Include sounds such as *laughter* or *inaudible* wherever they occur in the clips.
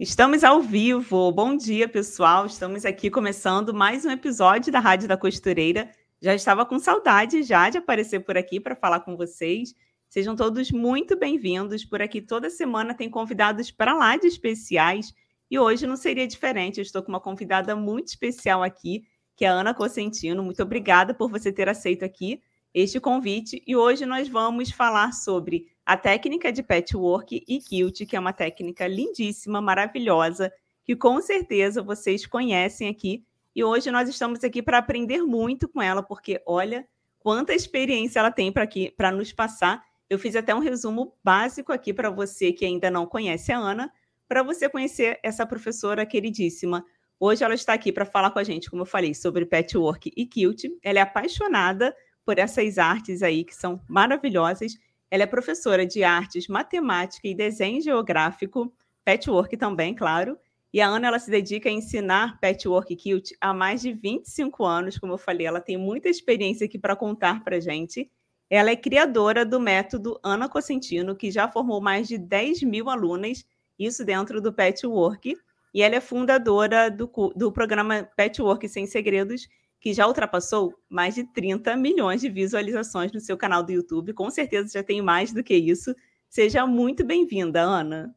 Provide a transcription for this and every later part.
Estamos ao vivo. Bom dia, pessoal. Estamos aqui começando mais um episódio da Rádio da Costureira. Já estava com saudade já de aparecer por aqui para falar com vocês. Sejam todos muito bem-vindos. Por aqui toda semana tem convidados para lá de especiais e hoje não seria diferente. Eu estou com uma convidada muito especial aqui, que é a Ana Cosentino. Muito obrigada por você ter aceito aqui este convite e hoje nós vamos falar sobre a técnica de patchwork e quilt, que é uma técnica lindíssima, maravilhosa, que com certeza vocês conhecem aqui. E hoje nós estamos aqui para aprender muito com ela, porque olha quanta experiência ela tem para nos passar. Eu fiz até um resumo básico aqui para você que ainda não conhece a Ana, para você conhecer essa professora queridíssima. Hoje ela está aqui para falar com a gente, como eu falei, sobre patchwork e quilt. Ela é apaixonada por essas artes aí que são maravilhosas ela é professora de artes, matemática e desenho geográfico, patchwork também, claro. E a Ana ela se dedica a ensinar patchwork quilt há mais de 25 anos, como eu falei, ela tem muita experiência aqui para contar para gente. Ela é criadora do método Ana Cosentino, que já formou mais de 10 mil alunas, isso dentro do patchwork. E ela é fundadora do, do programa Patchwork Sem Segredos, que já ultrapassou mais de 30 milhões de visualizações no seu canal do YouTube. Com certeza já tem mais do que isso. Seja muito bem-vinda, Ana.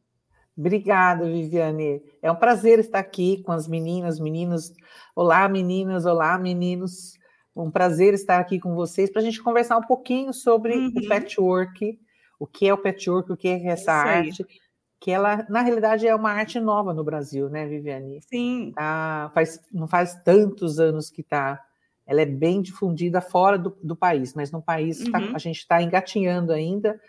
Obrigada, Viviane. É um prazer estar aqui com as meninas, meninos. Olá, meninas, olá, meninos. Um prazer estar aqui com vocês para a gente conversar um pouquinho sobre uhum. o patchwork, o que é o patchwork, o que é essa arte, que ela, na realidade, é uma arte nova no Brasil, né, Viviane? Sim. Tá, faz, não faz tantos anos que está. Ela é bem difundida fora do, do país, mas no país tá, uhum. tá, a gente está engatinhando ainda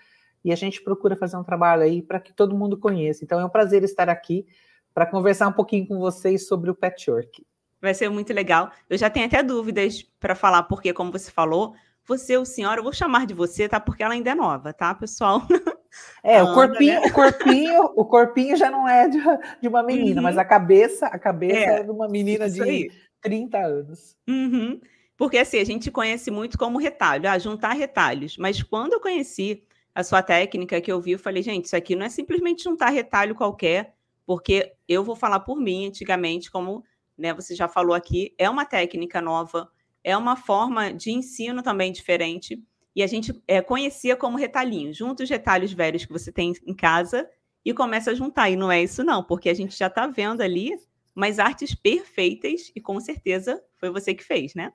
e a gente procura fazer um trabalho aí para que todo mundo conheça. Então é um prazer estar aqui para conversar um pouquinho com vocês sobre o patchwork. Vai ser muito legal. Eu já tenho até dúvidas para falar, porque, como você falou, você, o senhor, eu vou chamar de você, tá? Porque ela ainda é nova, tá, pessoal? *laughs* É, o corpinho, né? o corpinho, o corpinho já não é de, de uma menina, uhum. mas a cabeça, a cabeça é, é de uma menina de aí. 30 anos. Uhum. Porque assim, a gente conhece muito como retalho, ah, juntar retalhos. Mas quando eu conheci a sua técnica que eu vi, eu falei, gente, isso aqui não é simplesmente juntar retalho qualquer, porque eu vou falar por mim, antigamente, como né, você já falou aqui, é uma técnica nova, é uma forma de ensino também diferente e a gente é, conhecia como retalhinho. Junta os retalhos velhos que você tem em casa e começa a juntar. E não é isso, não, porque a gente já está vendo ali umas artes perfeitas e com certeza foi você que fez, né?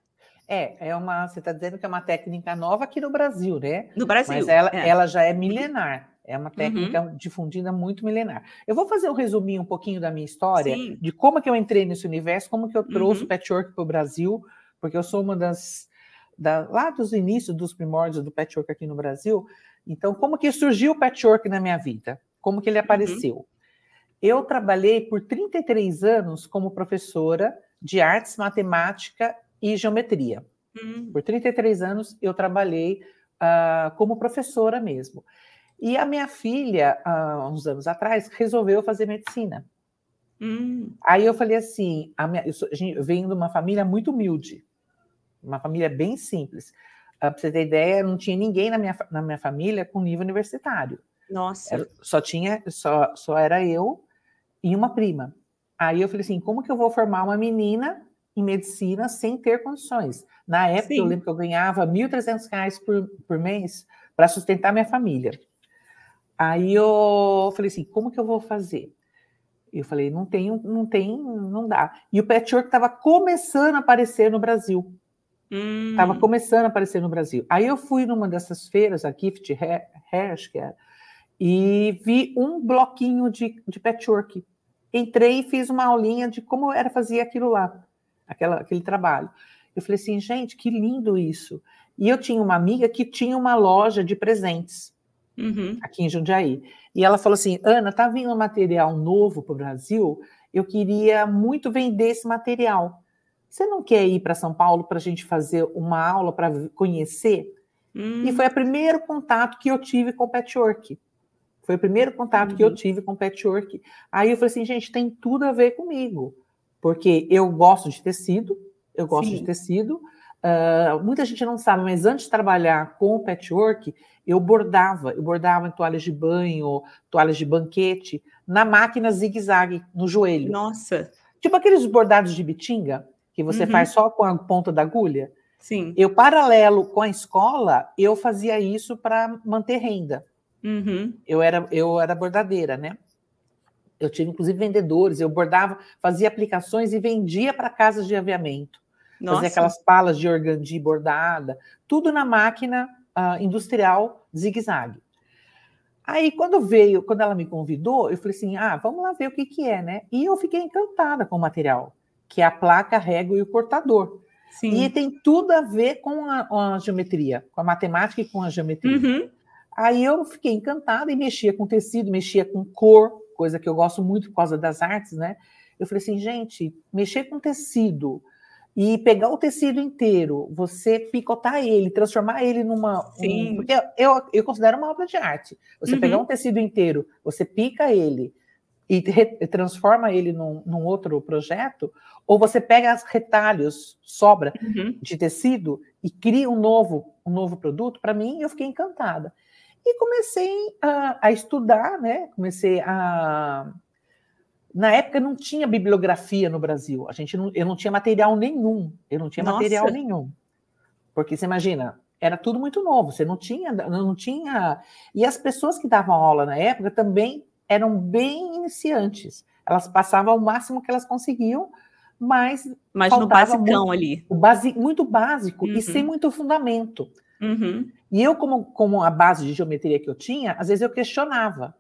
É, é uma. Você está dizendo que é uma técnica nova aqui no Brasil, né? No Brasil. Mas ela, é. ela já é milenar. É uma técnica uhum. difundida muito milenar. Eu vou fazer um resuminho um pouquinho da minha história, Sim. de como que eu entrei nesse universo, como que eu trouxe uhum. o patchwork para o Brasil, porque eu sou uma das da, lá dos inícios dos primórdios do patchwork aqui no Brasil. Então, como que surgiu o patchwork na minha vida? Como que ele uhum. apareceu? Uhum. Eu trabalhei por 33 anos como professora de artes, matemática e geometria. Uhum. Por 33 anos eu trabalhei uh, como professora mesmo. E a minha filha, uh, uns anos atrás, resolveu fazer medicina. Uhum. Aí eu falei assim: a minha, eu, sou, eu venho de uma família muito humilde uma família bem simples. Uh, para você ter ideia, não tinha ninguém na minha, na minha família com nível universitário. Nossa. Era, só tinha, só, só era eu e uma prima. Aí eu falei assim, como que eu vou formar uma menina em medicina sem ter condições? Na época, Sim. eu lembro que eu ganhava R$ 1.300 por, por mês para sustentar minha família. Aí eu falei assim, como que eu vou fazer? Eu falei, não tem, não tem, não dá. E o patchwork estava começando a aparecer no Brasil. Estava hum. começando a aparecer no Brasil. Aí eu fui numa dessas feiras, a Gift Hair, que era, e vi um bloquinho de, de patchwork. Entrei e fiz uma aulinha de como era fazer aquilo lá, aquela, aquele trabalho. Eu falei assim, gente, que lindo isso. E eu tinha uma amiga que tinha uma loja de presentes uhum. aqui em Jundiaí. E ela falou assim: Ana, tá vindo um material novo para o Brasil, eu queria muito vender esse material. Você não quer ir para São Paulo para a gente fazer uma aula para conhecer? Hum. E foi o primeiro contato que eu tive com o patchwork. Foi o primeiro contato uhum. que eu uhum. tive com o patchwork. Aí eu falei assim, gente, tem tudo a ver comigo. Porque eu gosto de tecido, eu gosto Sim. de tecido, Uh, muita gente não sabe, mas antes de trabalhar com o patchwork, eu bordava. Eu bordava em toalhas de banho, toalhas de banquete, na máquina zigue-zague, no joelho. Nossa! Tipo aqueles bordados de bitinga, que você uhum. faz só com a ponta da agulha. Sim. Eu, paralelo com a escola, eu fazia isso para manter renda. Uhum. Eu, era, eu era bordadeira, né? Eu tive, inclusive, vendedores. Eu bordava, fazia aplicações e vendia para casas de aviamento. Nossa. Fazia aquelas palas de organdi bordada, tudo na máquina uh, industrial zigue-zague. Aí, quando veio, quando ela me convidou, eu falei assim: ah, vamos lá ver o que, que é, né? E eu fiquei encantada com o material, que é a placa, a régua e o cortador. Sim. E tem tudo a ver com a, com a, geometria, com a matemática e com a geometria. Uhum. Aí eu fiquei encantada e mexia com tecido, mexia com cor, coisa que eu gosto muito por causa das artes, né? Eu falei assim, gente, mexer com tecido, e pegar o tecido inteiro, você picotar ele, transformar ele numa. Um, porque eu, eu considero uma obra de arte. Você uhum. pegar um tecido inteiro, você pica ele e transforma ele num, num, outro projeto, ou você pega os retalhos, sobra uhum. de tecido e cria um novo, um novo produto, para mim, eu fiquei encantada. E comecei a, a estudar, né? Comecei a na época não tinha bibliografia no Brasil. A gente não, eu não tinha material nenhum. Eu não tinha Nossa. material nenhum. Porque você imagina, era tudo muito novo. Você não tinha, não tinha. E as pessoas que davam aula na época também eram bem iniciantes. Elas passavam o máximo que elas conseguiam, mas mas no basicão muito, ali, o base, muito básico uhum. e sem muito fundamento. Uhum. E eu como como a base de geometria que eu tinha, às vezes eu questionava.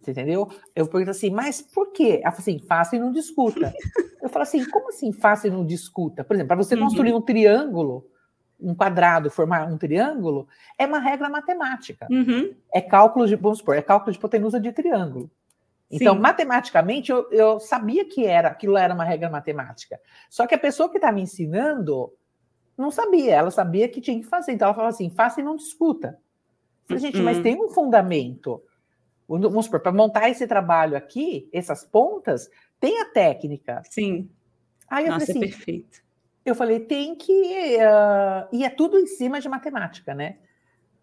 Você entendeu? Eu pergunto assim, mas por quê? Ela fala assim, faça e não discuta. *laughs* eu falo assim, como assim faça e não discuta? Por exemplo, para você uhum. construir um triângulo, um quadrado, formar um triângulo, é uma regra matemática. Uhum. É cálculo de, vamos supor, é cálculo de hipotenusa de triângulo. Então, Sim. matematicamente, eu, eu, sabia que era aquilo era uma regra matemática. Só que a pessoa que estava me ensinando não sabia, ela sabia que tinha que fazer. Então, ela falava assim, faça e não discuta. Eu falei, gente, uhum. mas tem um fundamento. Vamos supor, para montar esse trabalho aqui, essas pontas, tem a técnica. Sim. Aí eu Nossa, falei é assim, é perfeito. Eu falei, tem que. Uh, e é tudo em cima de matemática, né?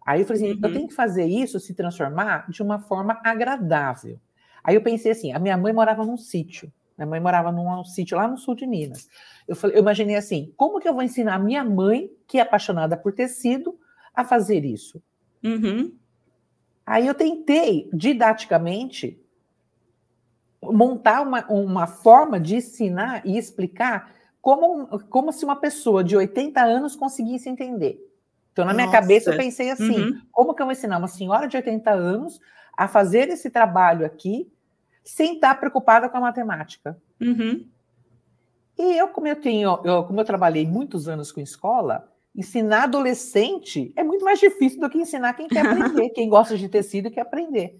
Aí eu falei assim, uhum. eu tenho que fazer isso se transformar de uma forma agradável. Aí eu pensei assim, a minha mãe morava num sítio. Minha mãe morava num sítio lá no sul de Minas. Eu, falei, eu imaginei assim, como que eu vou ensinar a minha mãe, que é apaixonada por tecido, a fazer isso? Uhum. Aí eu tentei, didaticamente, montar uma, uma forma de ensinar e explicar como, como se uma pessoa de 80 anos conseguisse entender. Então, na minha Nossa. cabeça, eu pensei assim: uhum. como que eu vou ensinar uma senhora de 80 anos a fazer esse trabalho aqui sem estar preocupada com a matemática? Uhum. E eu, como eu tenho, eu, como eu trabalhei muitos anos com escola, ensinar adolescente é muito mais difícil do que ensinar quem quer aprender, *laughs* quem gosta de tecido e quer aprender.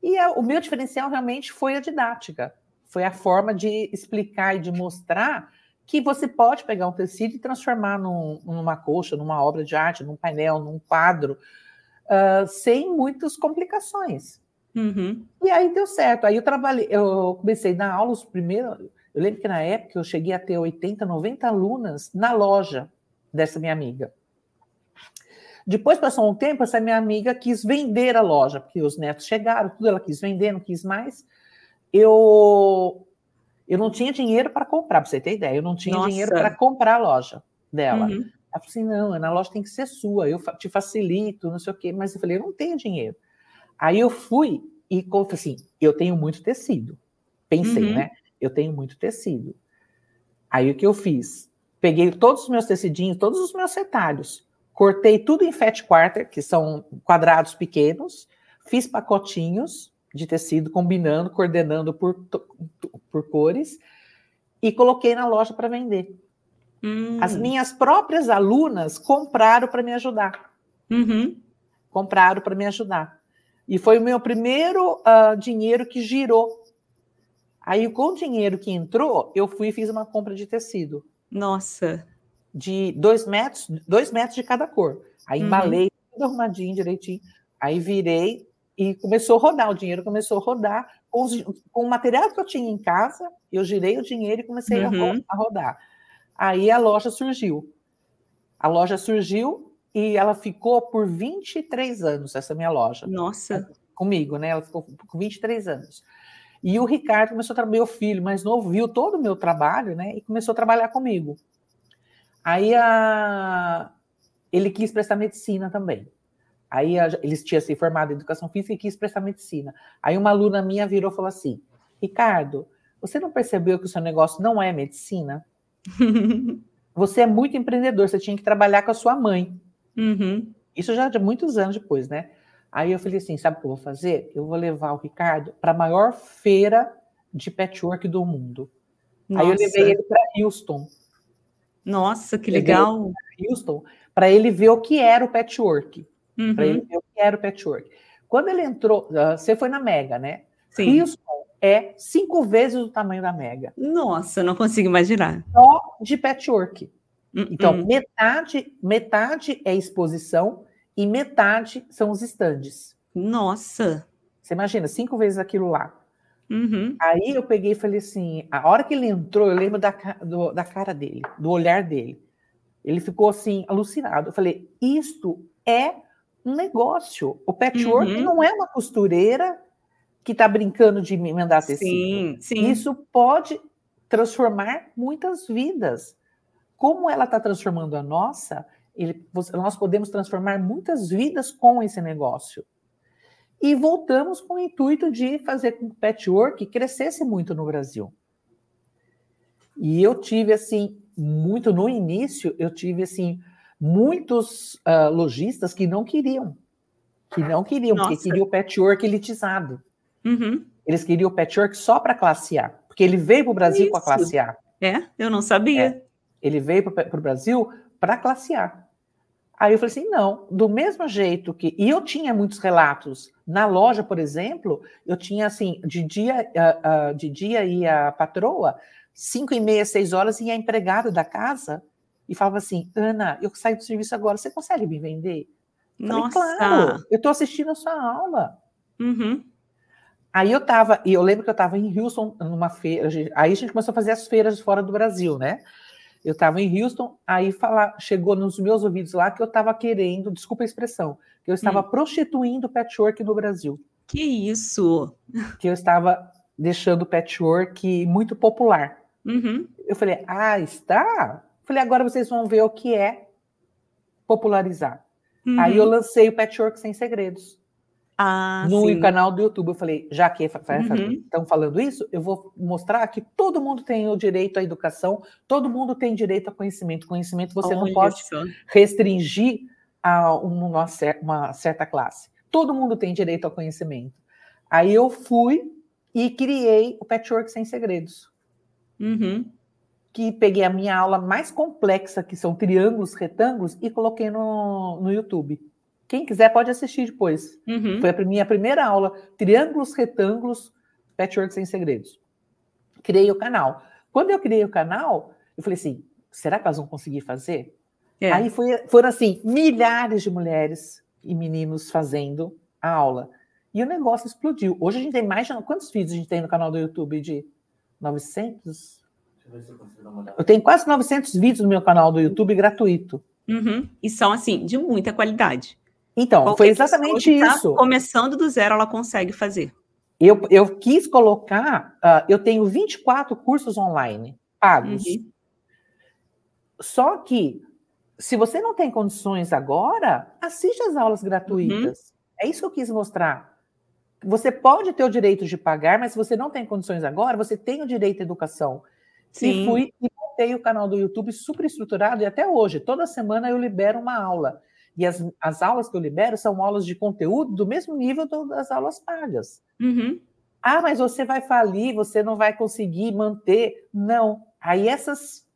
E a, o meu diferencial realmente foi a didática, foi a forma de explicar e de mostrar que você pode pegar um tecido e transformar num, numa colcha, numa obra de arte, num painel, num quadro, uh, sem muitas complicações. Uhum. E aí deu certo. Aí eu trabalhei, eu comecei a dar aulas primeiro. Eu lembro que na época eu cheguei a ter 80, 90 alunas na loja dessa minha amiga. Depois passou um tempo, essa minha amiga quis vender a loja, porque os netos chegaram, tudo ela quis vender, não quis mais. Eu eu não tinha dinheiro para comprar, para você ter ideia, eu não tinha Nossa. dinheiro para comprar a loja dela. Uhum. Ela falou assim: não, a loja tem que ser sua, eu te facilito, não sei o quê. Mas eu falei: eu não tenho dinheiro. Aí eu fui e falei assim: eu tenho muito tecido. Pensei, uhum. né? Eu tenho muito tecido. Aí o que eu fiz? Peguei todos os meus tecidinhos, todos os meus retalhos, cortei tudo em fat quarter, que são quadrados pequenos, fiz pacotinhos de tecido, combinando, coordenando por, por cores, e coloquei na loja para vender. Hum. As minhas próprias alunas compraram para me ajudar. Uhum. Compraram para me ajudar. E foi o meu primeiro uh, dinheiro que girou. Aí, com o dinheiro que entrou, eu fui e fiz uma compra de tecido. Nossa. De dois metros, dois metros de cada cor. Aí uhum. embalei tudo arrumadinho, direitinho. Aí virei e começou a rodar. O dinheiro começou a rodar. Com, os, com o material que eu tinha em casa, eu girei o dinheiro e comecei uhum. a, rodar. Aí a loja surgiu. A loja surgiu e ela ficou por 23 anos, essa minha loja. Nossa. Comigo, né? Ela ficou com 23 anos. E o Ricardo começou a trabalhar, meu filho mais novo, viu todo o meu trabalho, né? E começou a trabalhar comigo. Aí a... ele quis prestar medicina também. Aí eles tinham se formado em educação física e quis prestar medicina. Aí uma aluna minha virou e falou assim: Ricardo, você não percebeu que o seu negócio não é medicina? *laughs* você é muito empreendedor, você tinha que trabalhar com a sua mãe. Uhum. Isso já de muitos anos depois, né? Aí eu falei assim: sabe o que eu vou fazer? Eu vou levar o Ricardo para a maior feira de patchwork do mundo. Nossa. Aí eu levei ele para Houston. Nossa, que legal! Houston, para ele ver o que era o patchwork. Uhum. Para ele ver o que era o patchwork. Quando ele entrou, uh, você foi na Mega, né? Sim. Houston é cinco vezes o tamanho da Mega. Nossa, não consigo imaginar. Só de patchwork. Uh -uh. Então, metade, metade é exposição e metade são os estandes. Nossa! Você imagina, cinco vezes aquilo lá. Uhum. Aí eu peguei e falei assim: a hora que ele entrou, eu lembro da, do, da cara dele, do olhar dele. Ele ficou assim, alucinado. Eu falei: isto é um negócio. O patchwork uhum. não é uma costureira que está brincando de emendar tecido. Sim, sim. Isso pode transformar muitas vidas. Como ela está transformando a nossa, ele, nós podemos transformar muitas vidas com esse negócio. E voltamos com o intuito de fazer com que o patchwork crescesse muito no Brasil. E eu tive, assim, muito no início, eu tive, assim, muitos uh, lojistas que não queriam. Que não queriam, Nossa. porque queriam o patchwork elitizado. Uhum. Eles queriam o patchwork só para classe A, porque ele veio para o Brasil Isso. com a classe A. É, eu não sabia. É. Ele veio para o Brasil para classe A. Aí eu falei assim, não, do mesmo jeito que. E eu tinha muitos relatos. Na loja, por exemplo, eu tinha assim, de dia, uh, uh, de dia ia a patroa, cinco e meia, seis horas, ia a empregada da casa e falava assim: Ana, eu saio do serviço agora, você consegue me vender? Nossa! Falei, claro, eu estou assistindo a sua aula. Uhum. Aí eu estava, e eu lembro que eu estava em Houston, numa feira, aí a gente começou a fazer as feiras fora do Brasil, né? Eu estava em Houston, aí fala, chegou nos meus ouvidos lá que eu estava querendo, desculpa a expressão, que eu estava hum. prostituindo o patchwork no Brasil. Que isso? Que eu estava deixando o patchwork muito popular. Uhum. Eu falei, ah, está? Falei, agora vocês vão ver o que é popularizar. Uhum. Aí eu lancei o Patchwork Sem Segredos. Ah, no sim. canal do YouTube. Eu falei, já que uhum. estão falando isso, eu vou mostrar que todo mundo tem o direito à educação, todo mundo tem direito a conhecimento. Conhecimento você Olha não pode só. restringir a uma, uma certa classe. Todo mundo tem direito ao conhecimento. Aí eu fui e criei o Patchwork Sem Segredos. Uhum. Que peguei a minha aula mais complexa, que são triângulos, retângulos, e coloquei no, no YouTube. Quem quiser pode assistir depois. Uhum. Foi a minha primeira aula, Triângulos, Retângulos, Patchwork Sem Segredos. Criei o canal. Quando eu criei o canal, eu falei assim, será que elas vão conseguir fazer? É. Aí foi, foram assim, milhares de mulheres e meninos fazendo a aula. E o negócio explodiu. Hoje a gente tem mais de... Quantos vídeos a gente tem no canal do YouTube? De 900? Eu tenho quase 900 vídeos no meu canal do YouTube gratuito. Uhum. E são, assim, de muita qualidade. Então, Qualquer foi exatamente tá isso. começando do zero, ela consegue fazer. Eu, eu quis colocar, uh, eu tenho 24 cursos online pagos. Uhum. Só que, se você não tem condições agora, assiste as aulas gratuitas. Uhum. É isso que eu quis mostrar. Você pode ter o direito de pagar, mas se você não tem condições agora, você tem o direito à educação. Sim. E fui e montei o canal do YouTube super estruturado, e até hoje, toda semana eu libero uma aula. E as, as aulas que eu libero são aulas de conteúdo do mesmo nível das aulas pagas. Uhum. Ah, mas você vai falir, você não vai conseguir manter. Não. Aí essas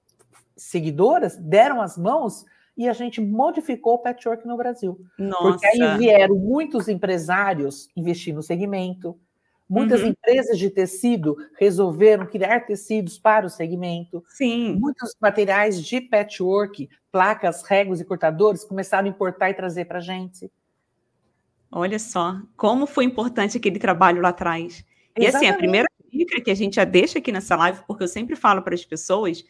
seguidoras deram as mãos e a gente modificou o patchwork no Brasil. Nossa. Porque aí vieram muitos empresários investir no segmento, Muitas uhum. empresas de tecido resolveram criar tecidos para o segmento. Sim. Muitos materiais de patchwork, placas, regos e cortadores começaram a importar e trazer para a gente. Olha só, como foi importante aquele trabalho lá atrás. E Exatamente. assim, a primeira dica que a gente já deixa aqui nessa live, porque eu sempre falo para as pessoas,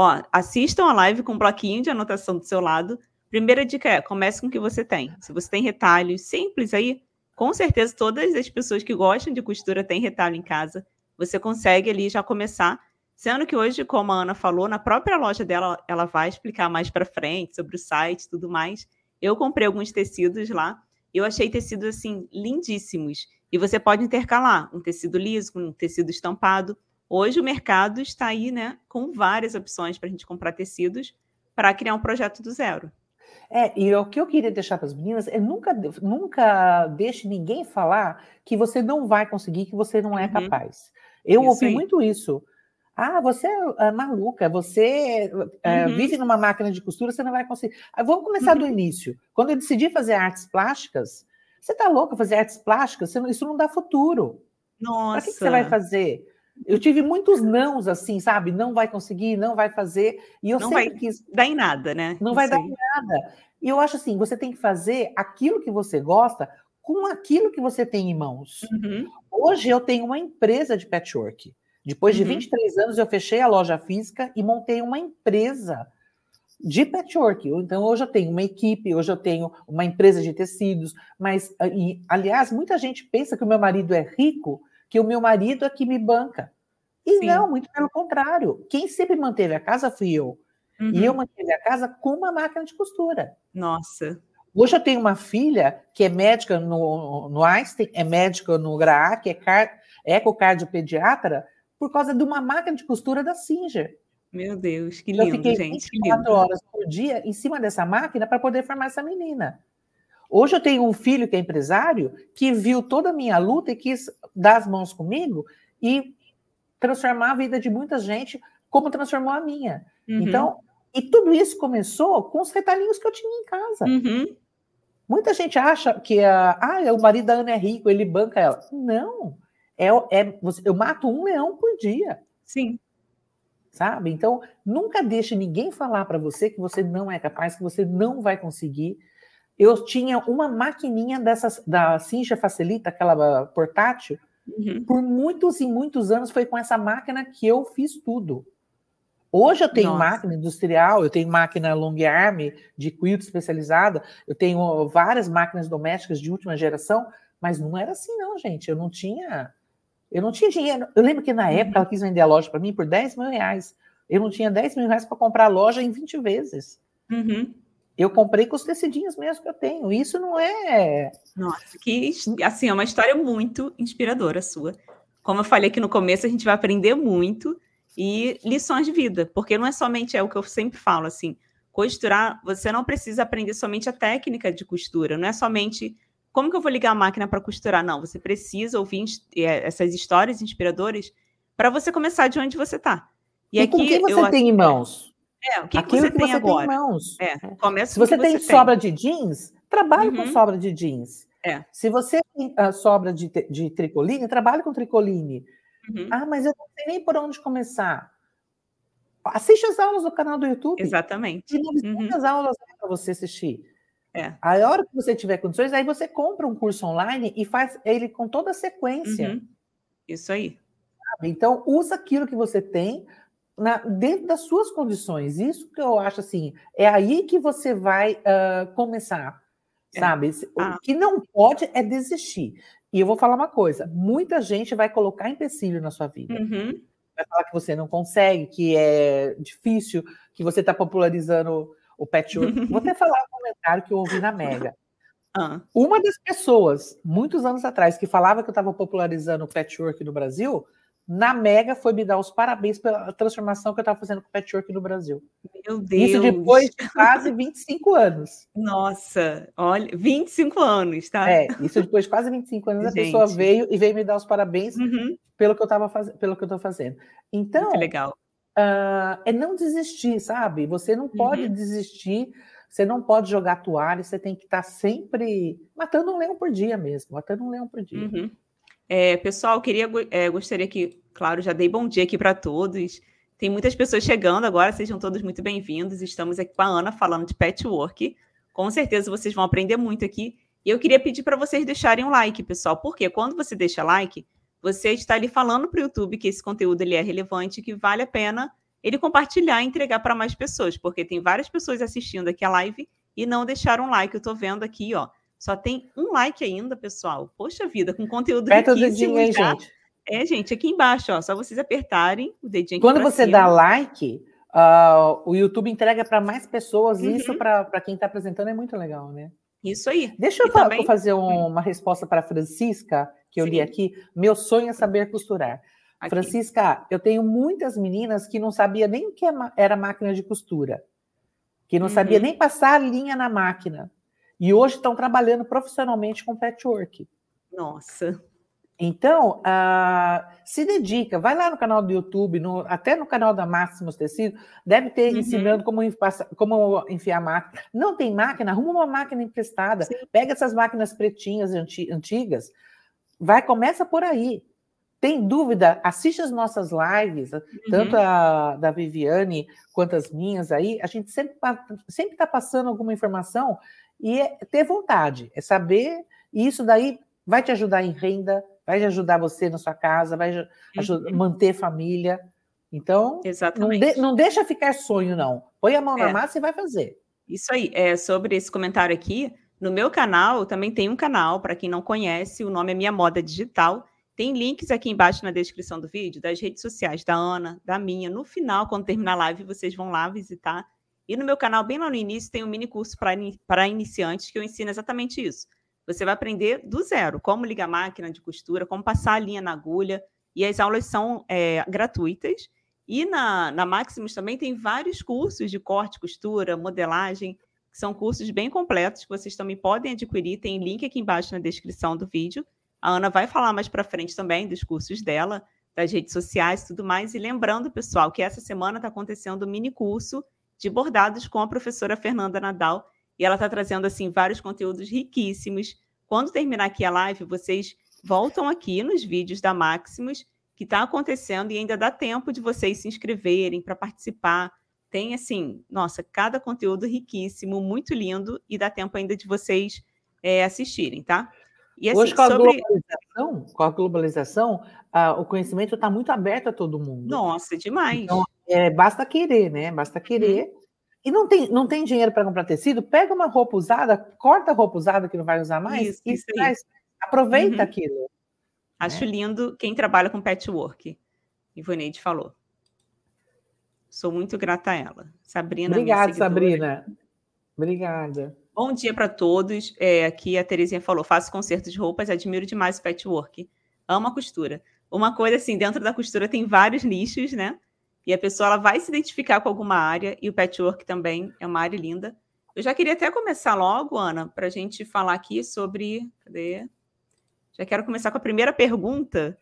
Ó, assistam a live com um bloquinho de anotação do seu lado. Primeira dica é: comece com o que você tem. Se você tem retalhos simples aí, com certeza todas as pessoas que gostam de costura têm retalho em casa. Você consegue ali já começar. Sendo que hoje, como a Ana falou, na própria loja dela, ela vai explicar mais para frente sobre o site e tudo mais. Eu comprei alguns tecidos lá. Eu achei tecidos assim lindíssimos. E você pode intercalar um tecido liso com um tecido estampado. Hoje o mercado está aí, né, com várias opções para a gente comprar tecidos para criar um projeto do zero. É, e o que eu queria deixar para as meninas é nunca, nunca deixe ninguém falar que você não vai conseguir, que você não é uhum. capaz. Eu isso ouvi aí. muito isso. Ah, você é, é maluca, você é, uhum. vive numa máquina de costura, você não vai conseguir. Ah, vamos começar uhum. do início. Quando eu decidi fazer artes plásticas, você está louca fazer artes plásticas? isso não dá futuro. Nossa. Para que, que você vai fazer? Eu tive muitos nãos, assim, sabe? Não vai conseguir, não vai fazer. E eu não sempre vai quis. dar em nada, né? Não, vai dar em nada. E eu acho assim: você tem que fazer aquilo que você gosta com aquilo que você tem em mãos. Uhum. Hoje eu tenho uma empresa de patchwork. Depois de uhum. 23 anos, eu fechei a loja física e montei uma empresa de patchwork. Então, hoje eu tenho uma equipe, hoje eu tenho uma empresa de tecidos, mas, e, aliás, muita gente pensa que o meu marido é rico que o meu marido é que me banca. E Sim. não, muito pelo contrário. Quem sempre manteve a casa fui eu. Uhum. E eu uhum. mantive a casa com uma máquina de costura. Nossa. Hoje eu tenho uma filha que é médica no, no Einstein, é médica no GRAAC, é car, ecocardiopediatra, por causa de uma máquina de costura da Singer. Meu Deus, que lindo, eu fiquei gente. 24 horas por dia em cima dessa máquina para poder formar essa menina. Hoje eu tenho um filho que é empresário que viu toda a minha luta e quis dar as mãos comigo e transformar a vida de muita gente como transformou a minha. Uhum. Então, e tudo isso começou com os retalhinhos que eu tinha em casa. Uhum. Muita gente acha que a, ah, o marido da Ana é rico, ele banca ela. Não. É, é, eu mato um leão por dia. Sim. Sabe? Então, nunca deixe ninguém falar para você que você não é capaz, que você não vai conseguir eu tinha uma maquininha dessas da Cincha Facilita, aquela portátil, uhum. por muitos e muitos anos foi com essa máquina que eu fiz tudo. Hoje eu tenho Nossa. máquina industrial, eu tenho máquina long arm de quilt especializada, eu tenho várias máquinas domésticas de última geração, mas não era assim não, gente. Eu não tinha, eu não tinha dinheiro. Eu lembro que na época ela quis vender a loja para mim por 10 mil reais. Eu não tinha 10 mil reais para comprar a loja em 20 vezes. Uhum. Eu comprei com os tecidinhos mesmo que eu tenho. Isso não é. Nossa, que assim, é uma história muito inspiradora sua. Como eu falei aqui no começo, a gente vai aprender muito e lições de vida, porque não é somente é o que eu sempre falo assim, costurar, você não precisa aprender somente a técnica de costura, não é somente como que eu vou ligar a máquina para costurar, não, você precisa ouvir é, essas histórias inspiradoras para você começar de onde você está. E, e aqui, com que você eu, tem em mãos? É, o que, Aquilo que você, que tem, você agora? tem em mãos. É, começa Se você, você tem sobra de jeans, trabalhe uhum. com sobra de jeans. É. Se você tem a sobra de, de tricoline, trabalhe com tricoline. Uhum. Ah, mas eu não sei nem por onde começar. Assiste as aulas do canal do YouTube. Exatamente. Tem uhum. aulas para você assistir. É. A hora que você tiver condições, aí você compra um curso online e faz ele com toda a sequência. Uhum. Isso aí. Então, usa aquilo que você tem na, dentro das suas condições. Isso que eu acho assim, é aí que você vai uh, começar, é. sabe? Ah. O que não pode é desistir. E eu vou falar uma coisa: muita gente vai colocar empecilho na sua vida. Uhum. Vai falar que você não consegue, que é difícil, que você está popularizando o patchwork. *laughs* vou até falar um comentário que eu ouvi na Mega. Ah. Uma das pessoas, muitos anos atrás, que falava que eu estava popularizando o patchwork no Brasil, na Mega foi me dar os parabéns pela transformação que eu estava fazendo com o patchwork no Brasil. Meu Deus! Isso depois de quase 25 anos. Nossa, olha, 25 anos, tá? É, isso depois de quase 25 anos, Gente. a pessoa veio e veio me dar os parabéns uhum. pelo que eu estava fazendo, pelo que eu estou fazendo. Então, Muito legal. Uh, é não desistir, sabe? Você não pode uhum. desistir, você não pode jogar toalha, você tem que estar tá sempre matando um leão por dia mesmo, matando um leão por dia. Uhum. É, pessoal, queria, é, gostaria que, claro, já dei bom dia aqui para todos. Tem muitas pessoas chegando agora, sejam todos muito bem-vindos. Estamos aqui com a Ana falando de patchwork. Com certeza vocês vão aprender muito aqui. E eu queria pedir para vocês deixarem um like, pessoal, porque quando você deixa like, você está ali falando para o YouTube que esse conteúdo ele é relevante, que vale a pena ele compartilhar e entregar para mais pessoas, porque tem várias pessoas assistindo aqui a live e não deixaram like. Eu estou vendo aqui, ó. Só tem um like ainda, pessoal. Poxa vida, com conteúdo Aperta o dedinho aí, gente. É, gente, aqui embaixo, ó. Só vocês apertarem o dedinho aqui Quando você cima. dá like, uh, o YouTube entrega para mais pessoas. Uhum. Isso, para quem está apresentando, é muito legal, né? Isso aí. Deixa eu também... fazer um, uma resposta para a Francisca, que eu Sim. li aqui. Meu sonho é saber costurar. Aqui. Francisca, eu tenho muitas meninas que não sabia nem o que é era máquina de costura, que não uhum. sabia nem passar a linha na máquina. E hoje estão trabalhando profissionalmente com patchwork. Nossa. Então, uh, se dedica, vai lá no canal do YouTube, no, até no canal da Máximos Tecido, deve ter uhum. ensinando como, como enfiar máquina. Não tem máquina? Arruma uma máquina emprestada. Sim. Pega essas máquinas pretinhas anti, antigas, vai, começa por aí. Tem dúvida? Assiste as nossas lives, uhum. tanto a da Viviane quanto as minhas aí. A gente sempre sempre está passando alguma informação e é ter vontade, é saber. E isso daí vai te ajudar em renda, vai ajudar você na sua casa, vai ajudar, uhum. manter família. Então, não, de, não, deixa ficar sonho, não. Põe a mão é. na massa e vai fazer. Isso aí, é sobre esse comentário aqui. No meu canal, também tem um canal, para quem não conhece, o nome é Minha Moda Digital. Tem links aqui embaixo na descrição do vídeo das redes sociais da Ana, da minha. No final, quando terminar a live, vocês vão lá visitar. E no meu canal, bem lá no início, tem um mini curso para iniciantes que eu ensino exatamente isso. Você vai aprender do zero como ligar a máquina de costura, como passar a linha na agulha, e as aulas são é, gratuitas. E na, na Maximus também tem vários cursos de corte, costura, modelagem, que são cursos bem completos que vocês também podem adquirir. Tem link aqui embaixo na descrição do vídeo. A Ana vai falar mais para frente também dos cursos dela, das redes sociais e tudo mais. E lembrando, pessoal, que essa semana está acontecendo um mini curso de bordados com a professora Fernanda Nadal, e ela está trazendo assim vários conteúdos riquíssimos. Quando terminar aqui a live, vocês voltam aqui nos vídeos da Maximus, que está acontecendo e ainda dá tempo de vocês se inscreverem para participar. Tem assim, nossa, cada conteúdo riquíssimo, muito lindo e dá tempo ainda de vocês é, assistirem, tá? E, assim, Hoje, com a, sobre... globalização, com a globalização, o conhecimento está muito aberto a todo mundo. Nossa, demais. Então, é, basta querer, né? Basta querer uhum e não tem, não tem dinheiro para comprar tecido, pega uma roupa usada, corta a roupa usada que não vai usar mais isso, e isso traz, aproveita uhum. aquilo. Acho né? lindo quem trabalha com patchwork. Ivoneide falou. Sou muito grata a ela. Sabrina. Obrigada, Sabrina. Obrigada. Bom dia para todos. É, aqui a Terezinha falou: faço concerto de roupas, admiro demais o patchwork. Amo a costura. Uma coisa assim, dentro da costura tem vários nichos, né? E a pessoa ela vai se identificar com alguma área, e o patchwork também é uma área linda. Eu já queria até começar logo, Ana, para a gente falar aqui sobre. Cadê? Já quero começar com a primeira pergunta,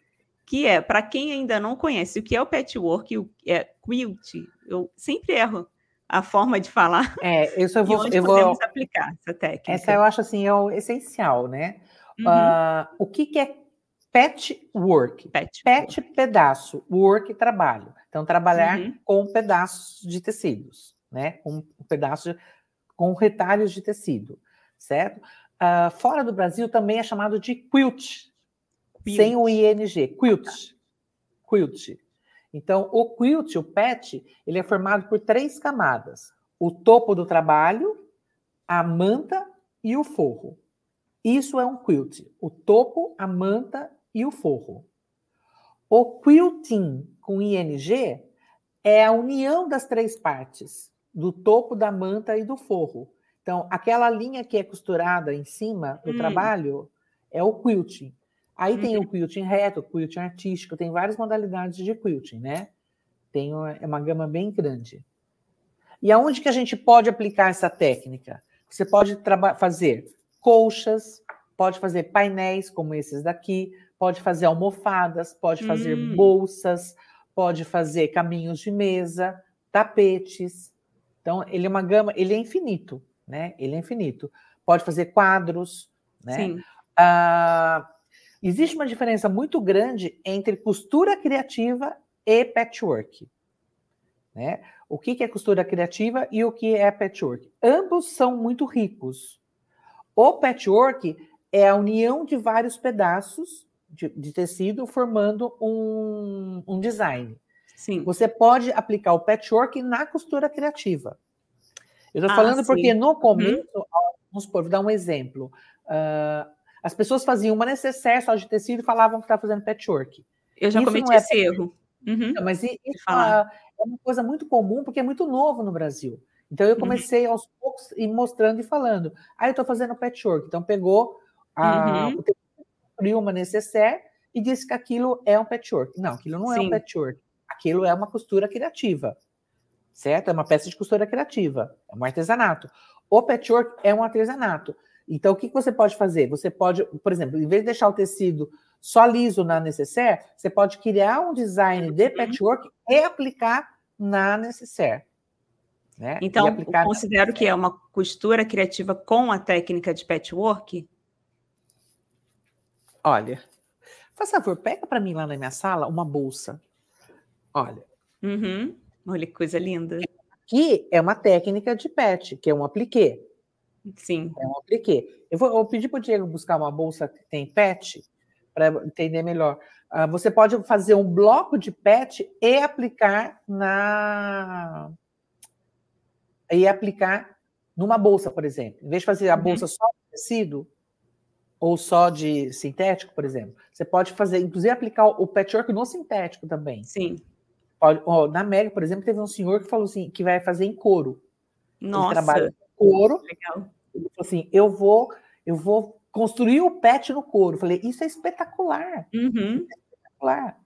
que é: para quem ainda não conhece o que é o patchwork, o que é quilt, eu sempre erro a forma de falar. É, eu só *laughs* vou. E onde eu podemos vou... aplicar essa técnica? Essa eu acho assim, é o essencial, né? Uhum. Uh, o que, que é patchwork? Patch, Patch pedaço, work trabalho. Então, trabalhar uhum. com pedaços de tecidos, né? Com um pedaço, de, com retalhos de tecido, certo? Uh, fora do Brasil também é chamado de quilt, quilt. sem o ing, quilt, quilt. Então, o quilt, o patch, ele é formado por três camadas: o topo do trabalho, a manta e o forro. Isso é um quilt: o topo, a manta e o forro. O quilting com ING é a união das três partes, do topo da manta e do forro. Então, aquela linha que é costurada em cima do hum. trabalho é o quilting. Aí uhum. tem o quilting reto, o quilting artístico, tem várias modalidades de quilting, né? Tem uma, é uma gama bem grande. E aonde que a gente pode aplicar essa técnica? Você pode fazer colchas, pode fazer painéis como esses daqui, pode fazer almofadas, pode fazer hum. bolsas, pode fazer caminhos de mesa, tapetes. Então, ele é uma gama, ele é infinito, né? Ele é infinito. Pode fazer quadros, né? Sim. Ah, existe uma diferença muito grande entre costura criativa e patchwork. Né? O que é costura criativa e o que é patchwork? Ambos são muito ricos. O patchwork é a união de vários pedaços de, de tecido formando um, um design. Sim. Você pode aplicar o patchwork na costura criativa. Eu estou ah, falando sim. porque no uhum. começo, uhum. vamos supor, vou dar um exemplo. Uh, as pessoas faziam uma necessaire só de tecido e falavam que estava fazendo patchwork. Eu já isso cometi é esse erro. Uhum. Mas isso é uma coisa muito comum porque é muito novo no Brasil. Então eu uhum. comecei uhum. aos poucos e mostrando e falando. Ah, eu estou fazendo patchwork. Então pegou a, uhum. o construiu uma necessaire e disse que aquilo é um patchwork. Não, aquilo não Sim. é um patchwork. Aquilo é uma costura criativa. Certo? É uma peça de costura criativa. É um artesanato. O patchwork é um artesanato. Então, o que você pode fazer? Você pode, por exemplo, em vez de deixar o tecido só liso na necessaire, você pode criar um design de uhum. patchwork e aplicar na necessaire. Né? Então, considero que é uma costura criativa com a técnica de patchwork? Olha, faz favor, pega para mim lá na minha sala uma bolsa. Olha. Uhum. Olha que coisa linda. Aqui é uma técnica de patch, que é um apliquê. Sim. É um apliquê. Eu vou eu pedir para o Diego buscar uma bolsa que tem patch, para entender melhor. Uh, você pode fazer um bloco de patch e aplicar na e aplicar numa bolsa, por exemplo. Em vez de fazer a uhum. bolsa só de tecido ou só de sintético, por exemplo, você pode fazer, inclusive aplicar o patchwork no sintético também. Sim. Pode, ó, na América, por exemplo, teve um senhor que falou assim, que vai fazer em couro. Nossa. Ele trabalha com couro. Legal. Ele falou assim, eu vou, eu vou construir o pet no couro. Eu falei, isso é espetacular. Uhum. É espetacular.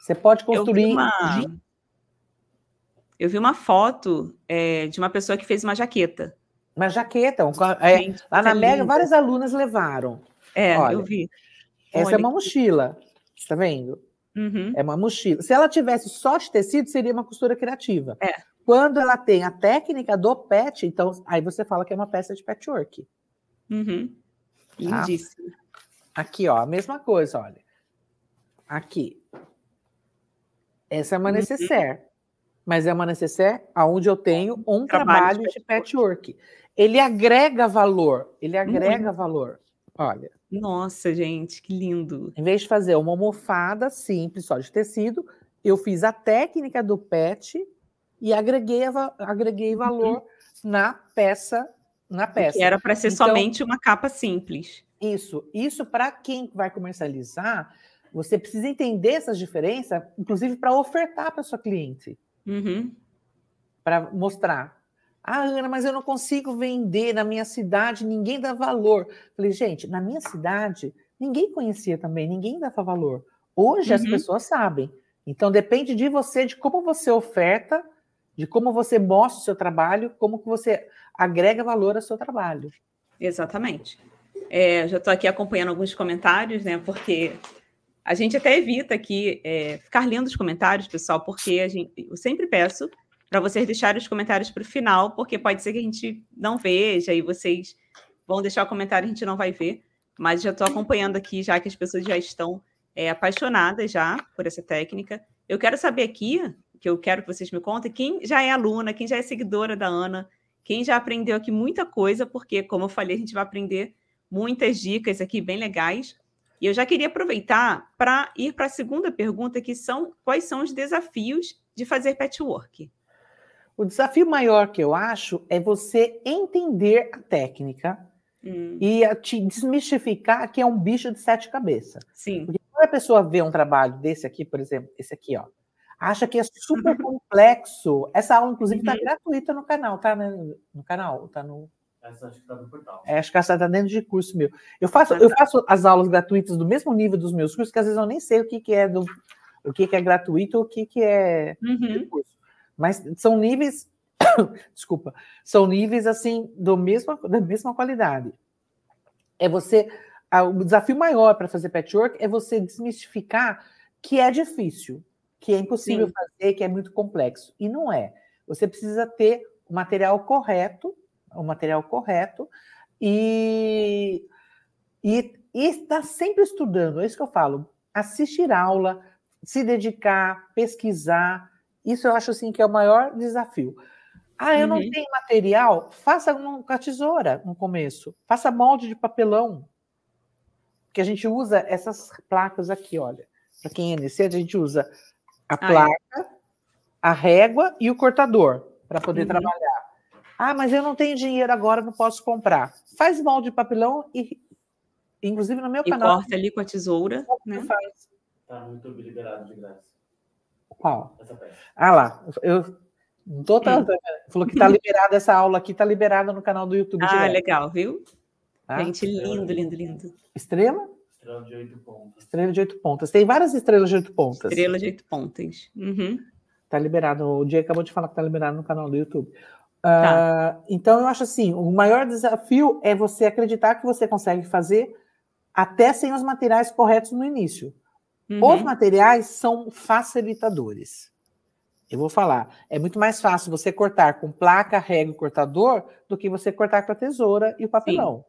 Você pode construir. Eu vi uma, eu vi uma foto é, de uma pessoa que fez uma jaqueta. Uma jaqueta. Um, é, Gente, lá na Mega, várias alunas levaram. É, Olha, eu vi. Essa Olha, é uma mochila. Você está vendo? Uhum. É uma mochila. Se ela tivesse só de tecido, seria uma costura criativa. É. Quando ela tem a técnica do pet, então aí você fala que é uma peça de patchwork. Uhum. Tá? Lindíssimo. Aqui, ó, a mesma coisa, olha. Aqui. Essa é uma uhum. necessaire. Mas é uma necessaire aonde eu tenho um trabalho, trabalho de patchwork. Ele agrega valor. Ele agrega uhum. valor. Olha. Nossa, gente, que lindo. Em vez de fazer uma almofada simples, só de tecido, eu fiz a técnica do patch e agreguei, agreguei uhum. valor uhum. na peça na peça. Que era para ser então, somente uma capa simples. Isso. Isso para quem vai comercializar, você precisa entender essas diferenças, inclusive para ofertar para sua cliente. Uhum. Para mostrar. Ah, Ana, mas eu não consigo vender na minha cidade, ninguém dá valor. Falei, gente, na minha cidade, ninguém conhecia também, ninguém dava valor. Hoje uhum. as pessoas sabem. Então depende de você, de como você oferta, de como você mostra o seu trabalho, como que você agrega valor ao seu trabalho. Exatamente. É, já estou aqui acompanhando alguns comentários, né? Porque a gente até evita aqui é, ficar lendo os comentários, pessoal, porque a gente, eu sempre peço para vocês deixarem os comentários para o final, porque pode ser que a gente não veja e vocês vão deixar o comentário e a gente não vai ver. Mas já estou acompanhando aqui, já que as pessoas já estão é, apaixonadas já por essa técnica. Eu quero saber aqui, que eu quero que vocês me contem, quem já é aluna, quem já é seguidora da Ana, quem já aprendeu aqui muita coisa, porque, como eu falei, a gente vai aprender muitas dicas aqui bem legais. E eu já queria aproveitar para ir para a segunda pergunta, que são quais são os desafios de fazer patchwork? O desafio maior que eu acho é você entender a técnica hum. e te desmistificar que é um bicho de sete cabeças. Sim. Porque quando a pessoa vê um trabalho desse aqui, por exemplo, esse aqui, ó, acha que é super *laughs* complexo. Essa aula, inclusive, está uhum. gratuita no canal, tá? Né? No canal, tá no. Essa acho que está no portal. É, acho que essa está dentro de curso meu. Eu faço, eu faço as aulas gratuitas do mesmo nível dos meus cursos, que às vezes eu nem sei o que, que é do o que, que é gratuito o que, que é uhum. curso. Mas são níveis, *coughs* desculpa, são níveis assim do mesmo, da mesma qualidade. É você. O desafio maior para fazer patchwork é você desmistificar que é difícil que é impossível Sim. fazer, que é muito complexo. E não é. Você precisa ter o material correto, o material correto, e, e, e estar sempre estudando. É isso que eu falo. Assistir aula, se dedicar, pesquisar. Isso eu acho assim que é o maior desafio. Ah, eu uhum. não tenho material? Faça com a tesoura no começo. Faça molde de papelão. Que a gente usa essas placas aqui, olha. Para quem é iniciante, a gente usa a placa, ah, é. a régua e o cortador para poder uhum. trabalhar. Ah, mas eu não tenho dinheiro agora, não posso comprar. Faz molde de papelão e, inclusive no meu e canal. corta ali com a tesoura. Né? Faz. Tá no YouTube liberado de graça. Qual? Ah lá, eu não tô tanto. Hum. Falou que tá *laughs* liberada essa aula aqui, tá liberada no canal do YouTube. Ah, direto. legal, viu? Ah, Gente, lindo, lindo, lindo. Estrela? Estrela de oito pontas. Estrela de oito pontas. Tem várias estrelas de oito pontas. Estrela de oito pontas. Uhum. Tá liberado. O dia acabou de falar que tá liberado no canal do YouTube. Tá. Uh, então, eu acho assim: o maior desafio é você acreditar que você consegue fazer até sem os materiais corretos no início. Uhum. Os materiais são facilitadores. Eu vou falar, é muito mais fácil você cortar com placa, régua e cortador do que você cortar com a tesoura e o papelão. Sim.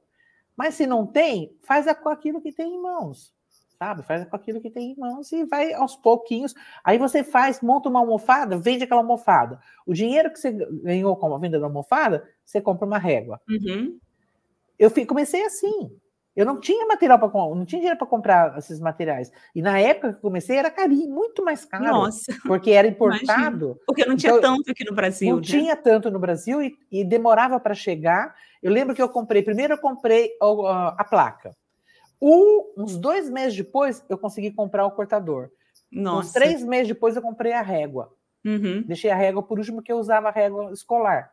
Mas se não tem, faz com aquilo que tem em mãos, sabe? Faz com aquilo que tem em mãos e vai aos pouquinhos. Aí você faz, monta uma almofada, vende aquela almofada. O dinheiro que você ganhou com a venda da almofada, você compra uma régua. Uhum. Eu comecei assim. Eu não tinha material para não tinha dinheiro para comprar esses materiais. E na época que comecei era carinho, muito mais caro. Nossa. Porque era *laughs* importado. Imagina. Porque não tinha então, tanto aqui no Brasil. Não né? tinha tanto no Brasil e, e demorava para chegar. Eu lembro que eu comprei, primeiro eu comprei a, a placa. Um, uns dois meses depois, eu consegui comprar o cortador. Nossa. Uns três meses depois, eu comprei a régua. Uhum. Deixei a régua por último, porque eu usava a régua escolar.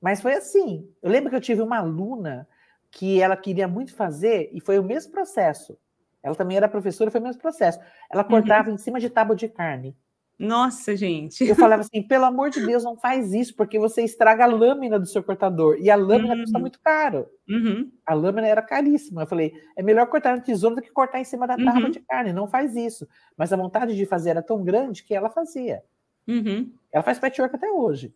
Mas foi assim. Eu lembro que eu tive uma aluna que ela queria muito fazer, e foi o mesmo processo. Ela também era professora, foi o mesmo processo. Ela uhum. cortava uhum. em cima de tábua de carne. Nossa, gente. Eu falava *laughs* assim, pelo amor de Deus, não faz isso, porque você estraga a lâmina do seu cortador. E a lâmina uhum. custa muito caro. Uhum. A lâmina era caríssima. Eu falei, é melhor cortar na tesoura do que cortar em cima da tábua uhum. de carne. Não faz isso. Mas a vontade de fazer era tão grande que ela fazia. Uhum. Ela faz patchwork até hoje.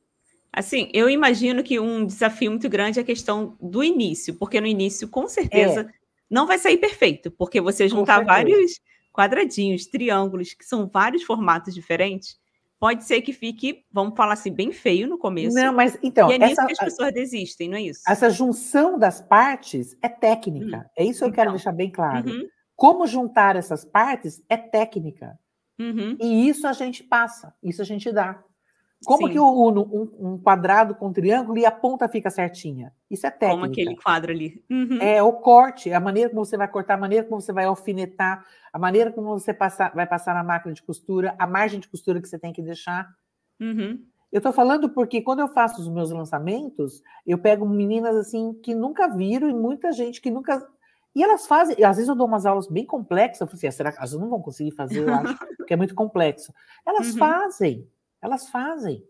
Assim, eu imagino que um desafio muito grande é a questão do início, porque no início, com certeza, é. não vai sair perfeito, porque você juntar vários quadradinhos, triângulos, que são vários formatos diferentes, pode ser que fique, vamos falar assim, bem feio no começo. Não, mas então. E é nisso que as pessoas desistem, não é isso? Essa junção das partes é técnica. Hum. É isso que eu quero então. deixar bem claro. Uhum. Como juntar essas partes é técnica. Uhum. E isso a gente passa, isso a gente dá. Como Sim. que um, um, quadrado com um triângulo e a ponta fica certinha? Isso é técnica. Como aquele quadro ali. Uhum. É o corte, a maneira como você vai cortar, a maneira como você vai alfinetar, a maneira como você passar, vai passar na máquina de costura, a margem de costura que você tem que deixar. Uhum. Eu estou falando porque quando eu faço os meus lançamentos, eu pego meninas assim que nunca viram e muita gente que nunca. E elas fazem, às vezes eu dou umas aulas bem complexas, eu falo assim, ah, será que elas não vão conseguir fazer, eu acho, *laughs* porque é muito complexo. Elas uhum. fazem. Elas fazem.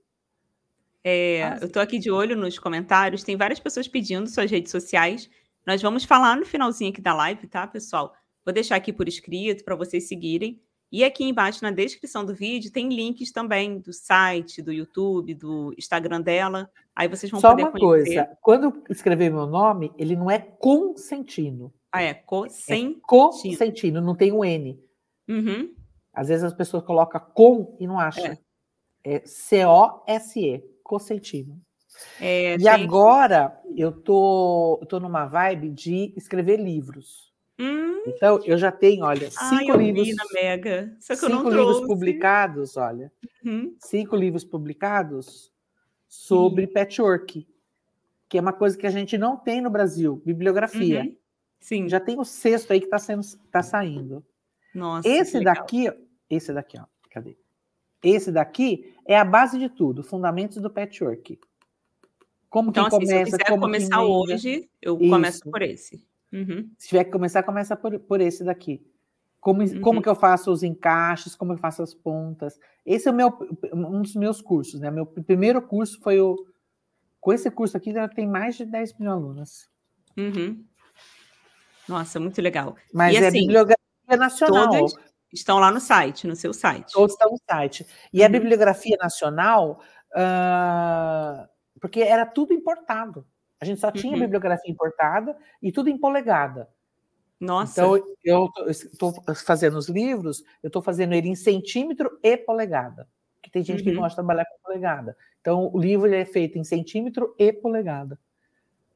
É, fazem. Eu estou aqui de olho nos comentários, tem várias pessoas pedindo suas redes sociais. Nós vamos falar no finalzinho aqui da live, tá, pessoal? Vou deixar aqui por escrito para vocês seguirem. E aqui embaixo na descrição do vídeo tem links também do site, do YouTube, do Instagram dela. Aí vocês vão Só poder uma conhecer. coisa, quando escrever meu nome, ele não é consentino. Ah, é consentino. É consentino, não tem um N. Uhum. Às vezes as pessoas colocam com e não acham. É. É C-O-S-E, Cocentino. É, e tem... agora eu tô, eu tô numa vibe de escrever livros. Hum. Então, eu já tenho, olha, cinco Ai, livros. Mega. Cinco livros publicados, olha. Uhum. Cinco livros publicados sobre uhum. patchwork, que é uma coisa que a gente não tem no Brasil, bibliografia. Uhum. Sim. Já tem o sexto aí que está tá saindo. Nossa. Esse daqui, esse daqui, ó. Cadê? Esse daqui é a base de tudo, fundamentos do patchwork. Como então, que assim, começa, se eu quiser começar hoje, eu Isso. começo por esse. Uhum. Se tiver que começar, começa por, por esse daqui. Como, uhum. como que eu faço os encaixes, como eu faço as pontas. Esse é o meu, um dos meus cursos, né? Meu primeiro curso foi o. Com esse curso aqui, já tem mais de 10 mil alunas. Uhum. Nossa, muito legal. Mas e, é assim, bibliografia nacional. Todas, Estão lá no site, no seu site. Todos estão no site. E uhum. a bibliografia nacional, uh, porque era tudo importado. A gente só tinha uhum. bibliografia importada e tudo em polegada. Nossa. Então, eu estou fazendo os livros, eu estou fazendo ele em centímetro e polegada. Que tem gente uhum. que gosta de trabalhar com polegada. Então, o livro é feito em centímetro e polegada.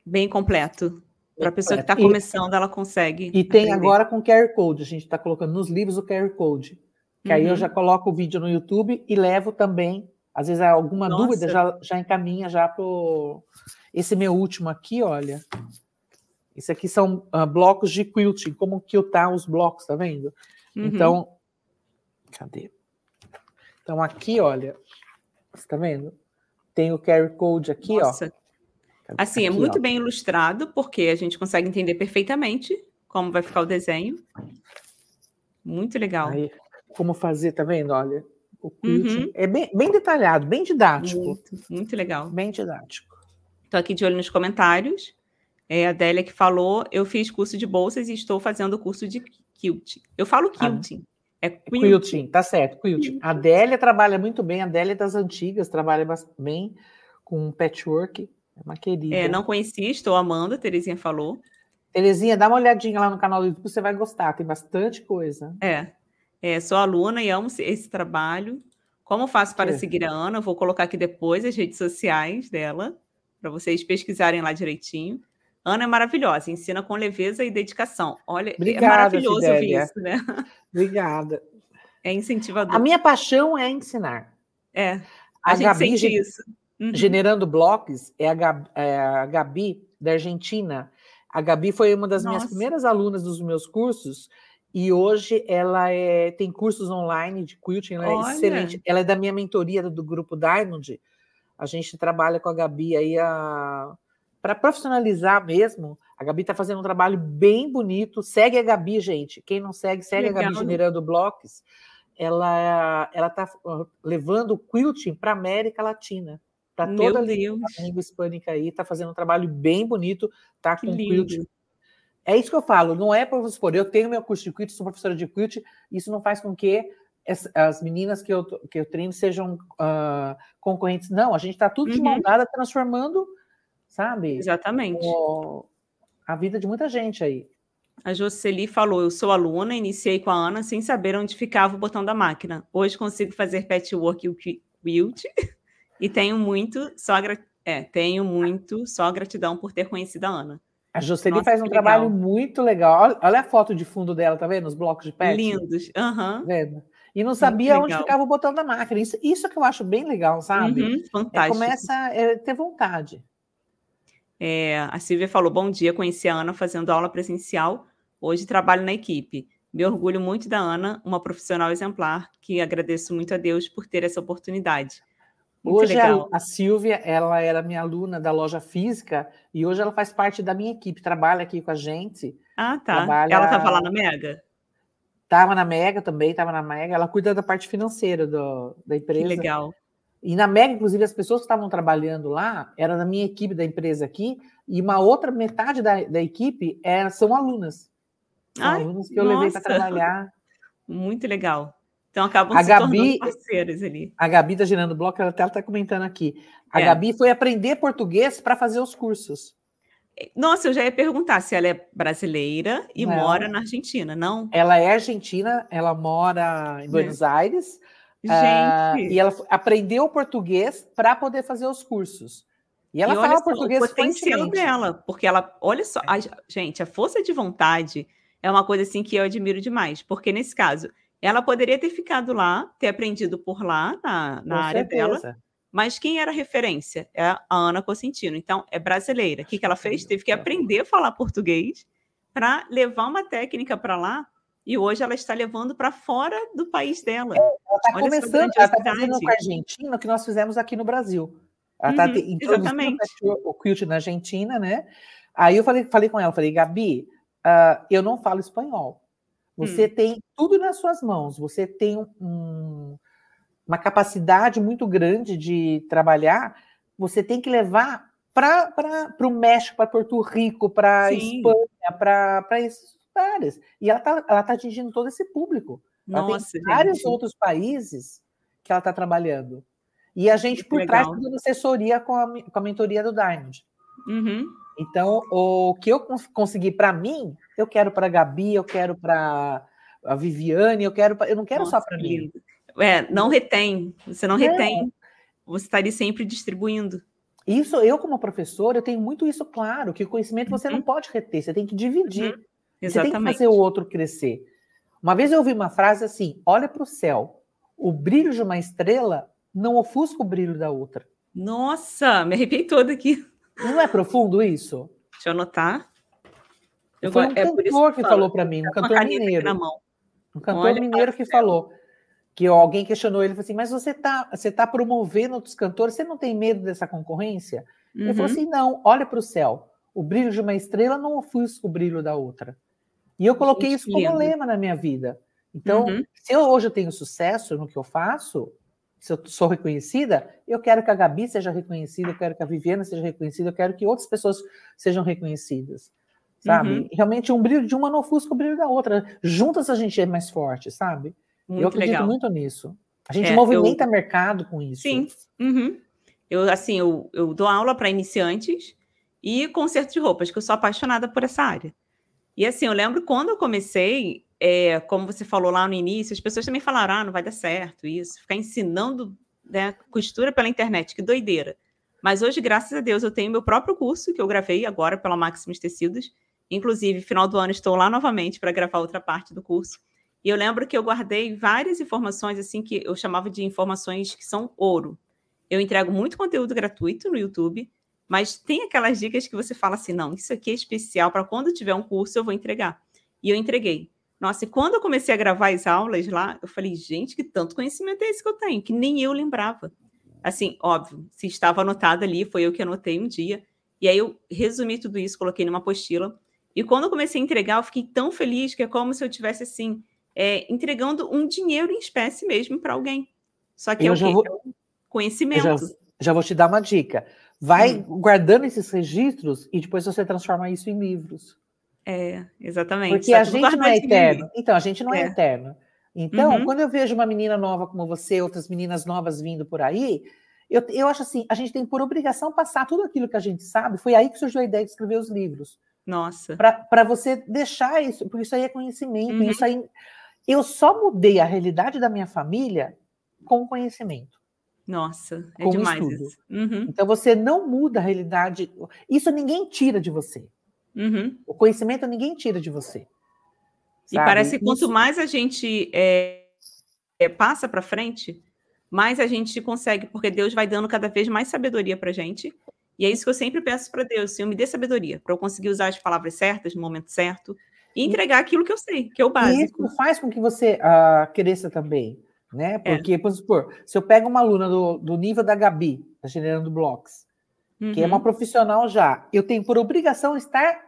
Bem completo. Para a pessoa que está começando, ela consegue. E tem aprender. agora com QR Code. A gente está colocando nos livros o QR Code. Que uhum. aí eu uhum. já coloco o vídeo no YouTube e levo também. Às vezes alguma Nossa. dúvida já, já encaminha já para esse meu último aqui, olha. Isso aqui são uh, blocos de quilting, como quiltar os blocos, tá vendo? Uhum. Então, cadê? Então aqui, olha, você tá vendo? Tem o QR Code aqui, Nossa. ó. Assim, é aqui, é muito ó. bem ilustrado, porque a gente consegue entender perfeitamente como vai ficar o desenho. Muito legal. Aí, como fazer, tá vendo? Olha, o quilting uhum. é bem, bem detalhado, bem didático. Muito, muito legal. Bem didático. Estou aqui de olho nos comentários. É a Adélia que falou: eu fiz curso de bolsas e estou fazendo curso de quilting. Eu falo quilting. Ah, é quilting. quilting. tá certo, quilting. quilting. A Adélia trabalha muito bem, a Adélia é das antigas, trabalha bem com patchwork. É uma querida. É, não conhecia, estou amando, a Terezinha falou. Terezinha, dá uma olhadinha lá no canal do YouTube, você vai gostar, tem bastante coisa. É, é sou aluna e amo esse trabalho. Como faço para é. seguir a Ana? Eu vou colocar aqui depois as redes sociais dela para vocês pesquisarem lá direitinho. Ana é maravilhosa, ensina com leveza e dedicação. Olha, é Obrigada, é maravilhoso ouvir isso, né? Obrigada. É incentivador. A minha paixão é ensinar. É, a, a gente Gabi, sente isso. Uhum. Generando Blocos é a, Gabi, é a Gabi da Argentina. A Gabi foi uma das Nossa. minhas primeiras alunas dos meus cursos e hoje ela é, tem cursos online de quilting, ela é excelente. Ela é da minha mentoria do grupo Diamond. A gente trabalha com a Gabi aí para profissionalizar mesmo. A Gabi está fazendo um trabalho bem bonito. Segue a Gabi, gente. Quem não segue, segue Legal. a Gabi generando blocos. Ela ela está levando o quilting para a América Latina. Para toda a língua, língua hispânica aí, está fazendo um trabalho bem bonito, tá com quilting. É isso que eu falo, não é para você supor, eu tenho meu curso de quilting, sou professora de quilting, isso não faz com que as meninas que eu, que eu treino sejam uh, concorrentes. Não, a gente está tudo de mão uhum. dada transformando, sabe? Exatamente. O, a vida de muita gente aí. A Jocely falou: Eu sou aluna, iniciei com a Ana sem saber onde ficava o botão da máquina. Hoje consigo fazer patchwork e quilt *laughs* e tenho muito só gra... é, tenho muito só gratidão por ter conhecido a Ana. A Jocely faz um legal. trabalho muito legal. Olha, a foto de fundo dela, tá vendo? Os blocos de pet. Lindos. Aham. Uhum. Vendo? e não sabia onde ficava o botão da máquina. Isso, isso que eu acho bem legal, sabe? Uhum, fantástico. É, começa a ter vontade. É, a Silvia falou: bom dia, conheci a Ana fazendo aula presencial. Hoje trabalho na equipe. Me orgulho muito da Ana, uma profissional exemplar, que agradeço muito a Deus por ter essa oportunidade. Muito hoje a, a Silvia, ela era minha aluna da loja física e hoje ela faz parte da minha equipe, trabalha aqui com a gente. Ah, tá. Trabalha... Ela estava lá na Mega? Estava na Mega também, estava na Mega. Ela cuida da parte financeira do, da empresa. Que legal. E na Mega, inclusive, as pessoas que estavam trabalhando lá eram da minha equipe da empresa aqui, e uma outra metade da, da equipe é, são alunas. São Ai, alunas que eu nossa. levei para trabalhar. Muito legal. Então acabam a se Gabi, tornando parceiros ali. A Gabi está gerando bloco, ela está comentando aqui. A é. Gabi foi aprender português para fazer os cursos. Nossa, eu já ia perguntar se ela é brasileira e não. mora na Argentina, não? Ela é argentina, ela mora em Buenos é. Aires. Gente. Uh, e ela aprendeu português para poder fazer os cursos. E ela e fala português o potencial dela, porque ela, olha só, a, gente, a força de vontade é uma coisa assim que eu admiro demais, porque nesse caso, ela poderia ter ficado lá, ter aprendido por lá na, na área certeza. dela, mas quem era referência? É a Ana Cosentino. Então, é brasileira. O que, que ela fez? Teve que aprender a falar português para levar uma técnica para lá. E hoje ela está levando para fora do país dela. É, ela está começando, ela está fazendo com a Argentina o que nós fizemos aqui no Brasil. Ela está uhum, introduzindo o quilt na Argentina, né? Aí eu falei, falei com ela, falei, Gabi, uh, eu não falo espanhol. Você hum. tem tudo nas suas mãos. Você tem um, uma capacidade muito grande de trabalhar, você tem que levar para o México, para Porto Rico, para Espanha, para esses lugares. E ela está ela tá atingindo todo esse público. Ela Nossa, tem vários gente. outros países que ela está trabalhando. E a gente, por trás, fazendo assessoria com a, com a mentoria do Diamond. Uhum. Então, o que eu consegui para mim, eu quero para a Gabi, eu quero para a Viviane, eu quero pra, eu não quero Nossa, só para mim. É, não retém, você não retém. Você está ali sempre distribuindo. Isso, eu como professor, eu tenho muito isso claro, que o conhecimento você uhum. não pode reter, você tem que dividir. Uhum. Você tem que fazer o outro crescer. Uma vez eu ouvi uma frase assim: olha para o céu, o brilho de uma estrela não ofusca o brilho da outra. Nossa, me arrepiei toda aqui. Não é profundo isso? Deixa eu anotar. Eu Foi um é cantor que, que falou para mim, um cantor mineiro. Um cantor Olha, mineiro que falou que alguém questionou ele, falou assim, mas você está você tá promovendo outros cantores, você não tem medo dessa concorrência? Uhum. Ele falou uhum. assim, não, olha para o céu, o brilho de uma estrela não ofusca o brilho da outra. E eu coloquei Gente, isso como lema na minha vida. Então, uhum. se eu hoje eu tenho sucesso no que eu faço, se eu sou reconhecida, eu quero que a Gabi seja reconhecida, eu quero que a Viviana seja reconhecida, eu quero que outras pessoas sejam reconhecidas, sabe? Uhum. Realmente, um brilho de uma não ofusca o brilho da outra. Juntas a gente é mais forte, sabe? Muito eu acredito legal. muito nisso. A gente é, movimenta eu... mercado com isso. Sim. Uhum. Eu, assim, eu, eu dou aula para iniciantes e conserto de roupas, que eu sou apaixonada por essa área. E assim, eu lembro quando eu comecei, é, como você falou lá no início, as pessoas também falaram: ah, não vai dar certo isso, ficar ensinando né, costura pela internet, que doideira. Mas hoje, graças a Deus, eu tenho meu próprio curso que eu gravei agora pela Maximus Tecidos. Inclusive, final do ano estou lá novamente para gravar outra parte do curso. E eu lembro que eu guardei várias informações assim que eu chamava de informações que são ouro. Eu entrego muito conteúdo gratuito no YouTube, mas tem aquelas dicas que você fala assim: não, isso aqui é especial para quando tiver um curso eu vou entregar. E eu entreguei. Nossa, e quando eu comecei a gravar as aulas lá, eu falei, gente, que tanto conhecimento é esse que eu tenho, que nem eu lembrava. Assim, óbvio, se estava anotado ali, foi eu que anotei um dia. E aí eu resumi tudo isso, coloquei numa apostila. E quando eu comecei a entregar, eu fiquei tão feliz que é como se eu tivesse assim, é, entregando um dinheiro em espécie mesmo para alguém. Só que eu é o Vou... É conhecimento. Já, já, vou te dar uma dica. Vai hum. guardando esses registros e depois você transforma isso em livros. É, exatamente. Porque a gente não é eterno. Então, a gente não é, é eterno. Então, uhum. quando eu vejo uma menina nova como você, outras meninas novas vindo por aí, eu, eu acho assim, a gente tem por obrigação passar tudo aquilo que a gente sabe. Foi aí que surgiu a ideia de escrever os livros. Nossa. Para você deixar isso, porque isso aí é conhecimento. Uhum. Isso aí, eu só mudei a realidade da minha família com conhecimento. Nossa, é com demais estudo. isso. Uhum. Então você não muda a realidade. Isso ninguém tira de você. Uhum. O conhecimento ninguém tira de você. Sabe? E parece que quanto mais a gente é, é, passa para frente, mais a gente consegue, porque Deus vai dando cada vez mais sabedoria para gente. E é isso que eu sempre peço para Deus, Senhor, me dê sabedoria, para eu conseguir usar as palavras certas no momento certo e entregar aquilo que eu sei, que é o básico. E isso faz com que você uh, cresça também, né? É. Porque, é. por supor, se eu pego uma aluna do, do nível da Gabi, da Generando Blocos, uhum. que é uma uhum. profissional já, eu tenho por obrigação estar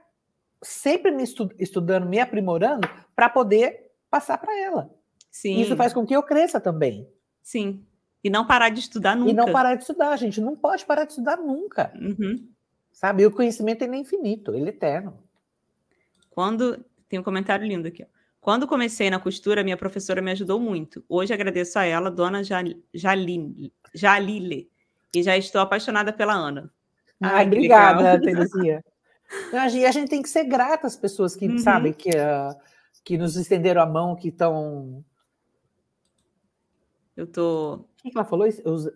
sempre me estu estudando, me aprimorando para poder passar para ela. Sim. Isso faz com que eu cresça também. Sim. E não parar de estudar nunca. E não parar de estudar, gente. Não pode parar de estudar nunca. Uhum. Sabe? E o conhecimento ele é infinito, ele é eterno. Quando. Tem um comentário lindo aqui. Quando comecei na costura, minha professora me ajudou muito. Hoje agradeço a ela, dona Jalile, Jalile, e já estou apaixonada pela Ana. Ai, obrigada, Terezinha. *laughs* E a gente tem que ser grata às pessoas que, uhum. sabe, que, uh, que nos estenderam a mão, que estão. Eu tô. O que ela falou?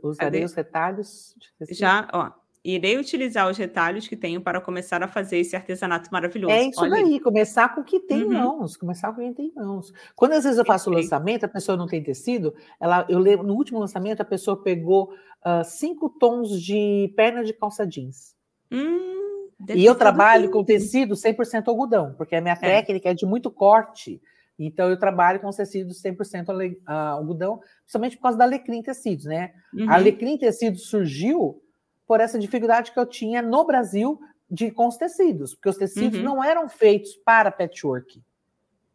Usarei os retalhos? Já, ó. Irei utilizar os retalhos que tenho para começar a fazer esse artesanato maravilhoso. É isso Olha daí, aí. começar com o que tem uhum. em mãos, começar com o que tem em mãos. Quando às vezes eu faço o lançamento, a pessoa não tem tecido, ela, eu lembro, no último lançamento, a pessoa pegou uh, cinco tons de perna de calça jeans. Hum. E eu trabalho com tecido 100% algodão, porque a minha é. técnica é de muito corte. Então, eu trabalho com tecidos 100% algodão, principalmente por causa da Alecrim Tecidos, né? Uhum. A Alecrim Tecidos surgiu por essa dificuldade que eu tinha no Brasil de, com os tecidos, porque os tecidos uhum. não eram feitos para patchwork.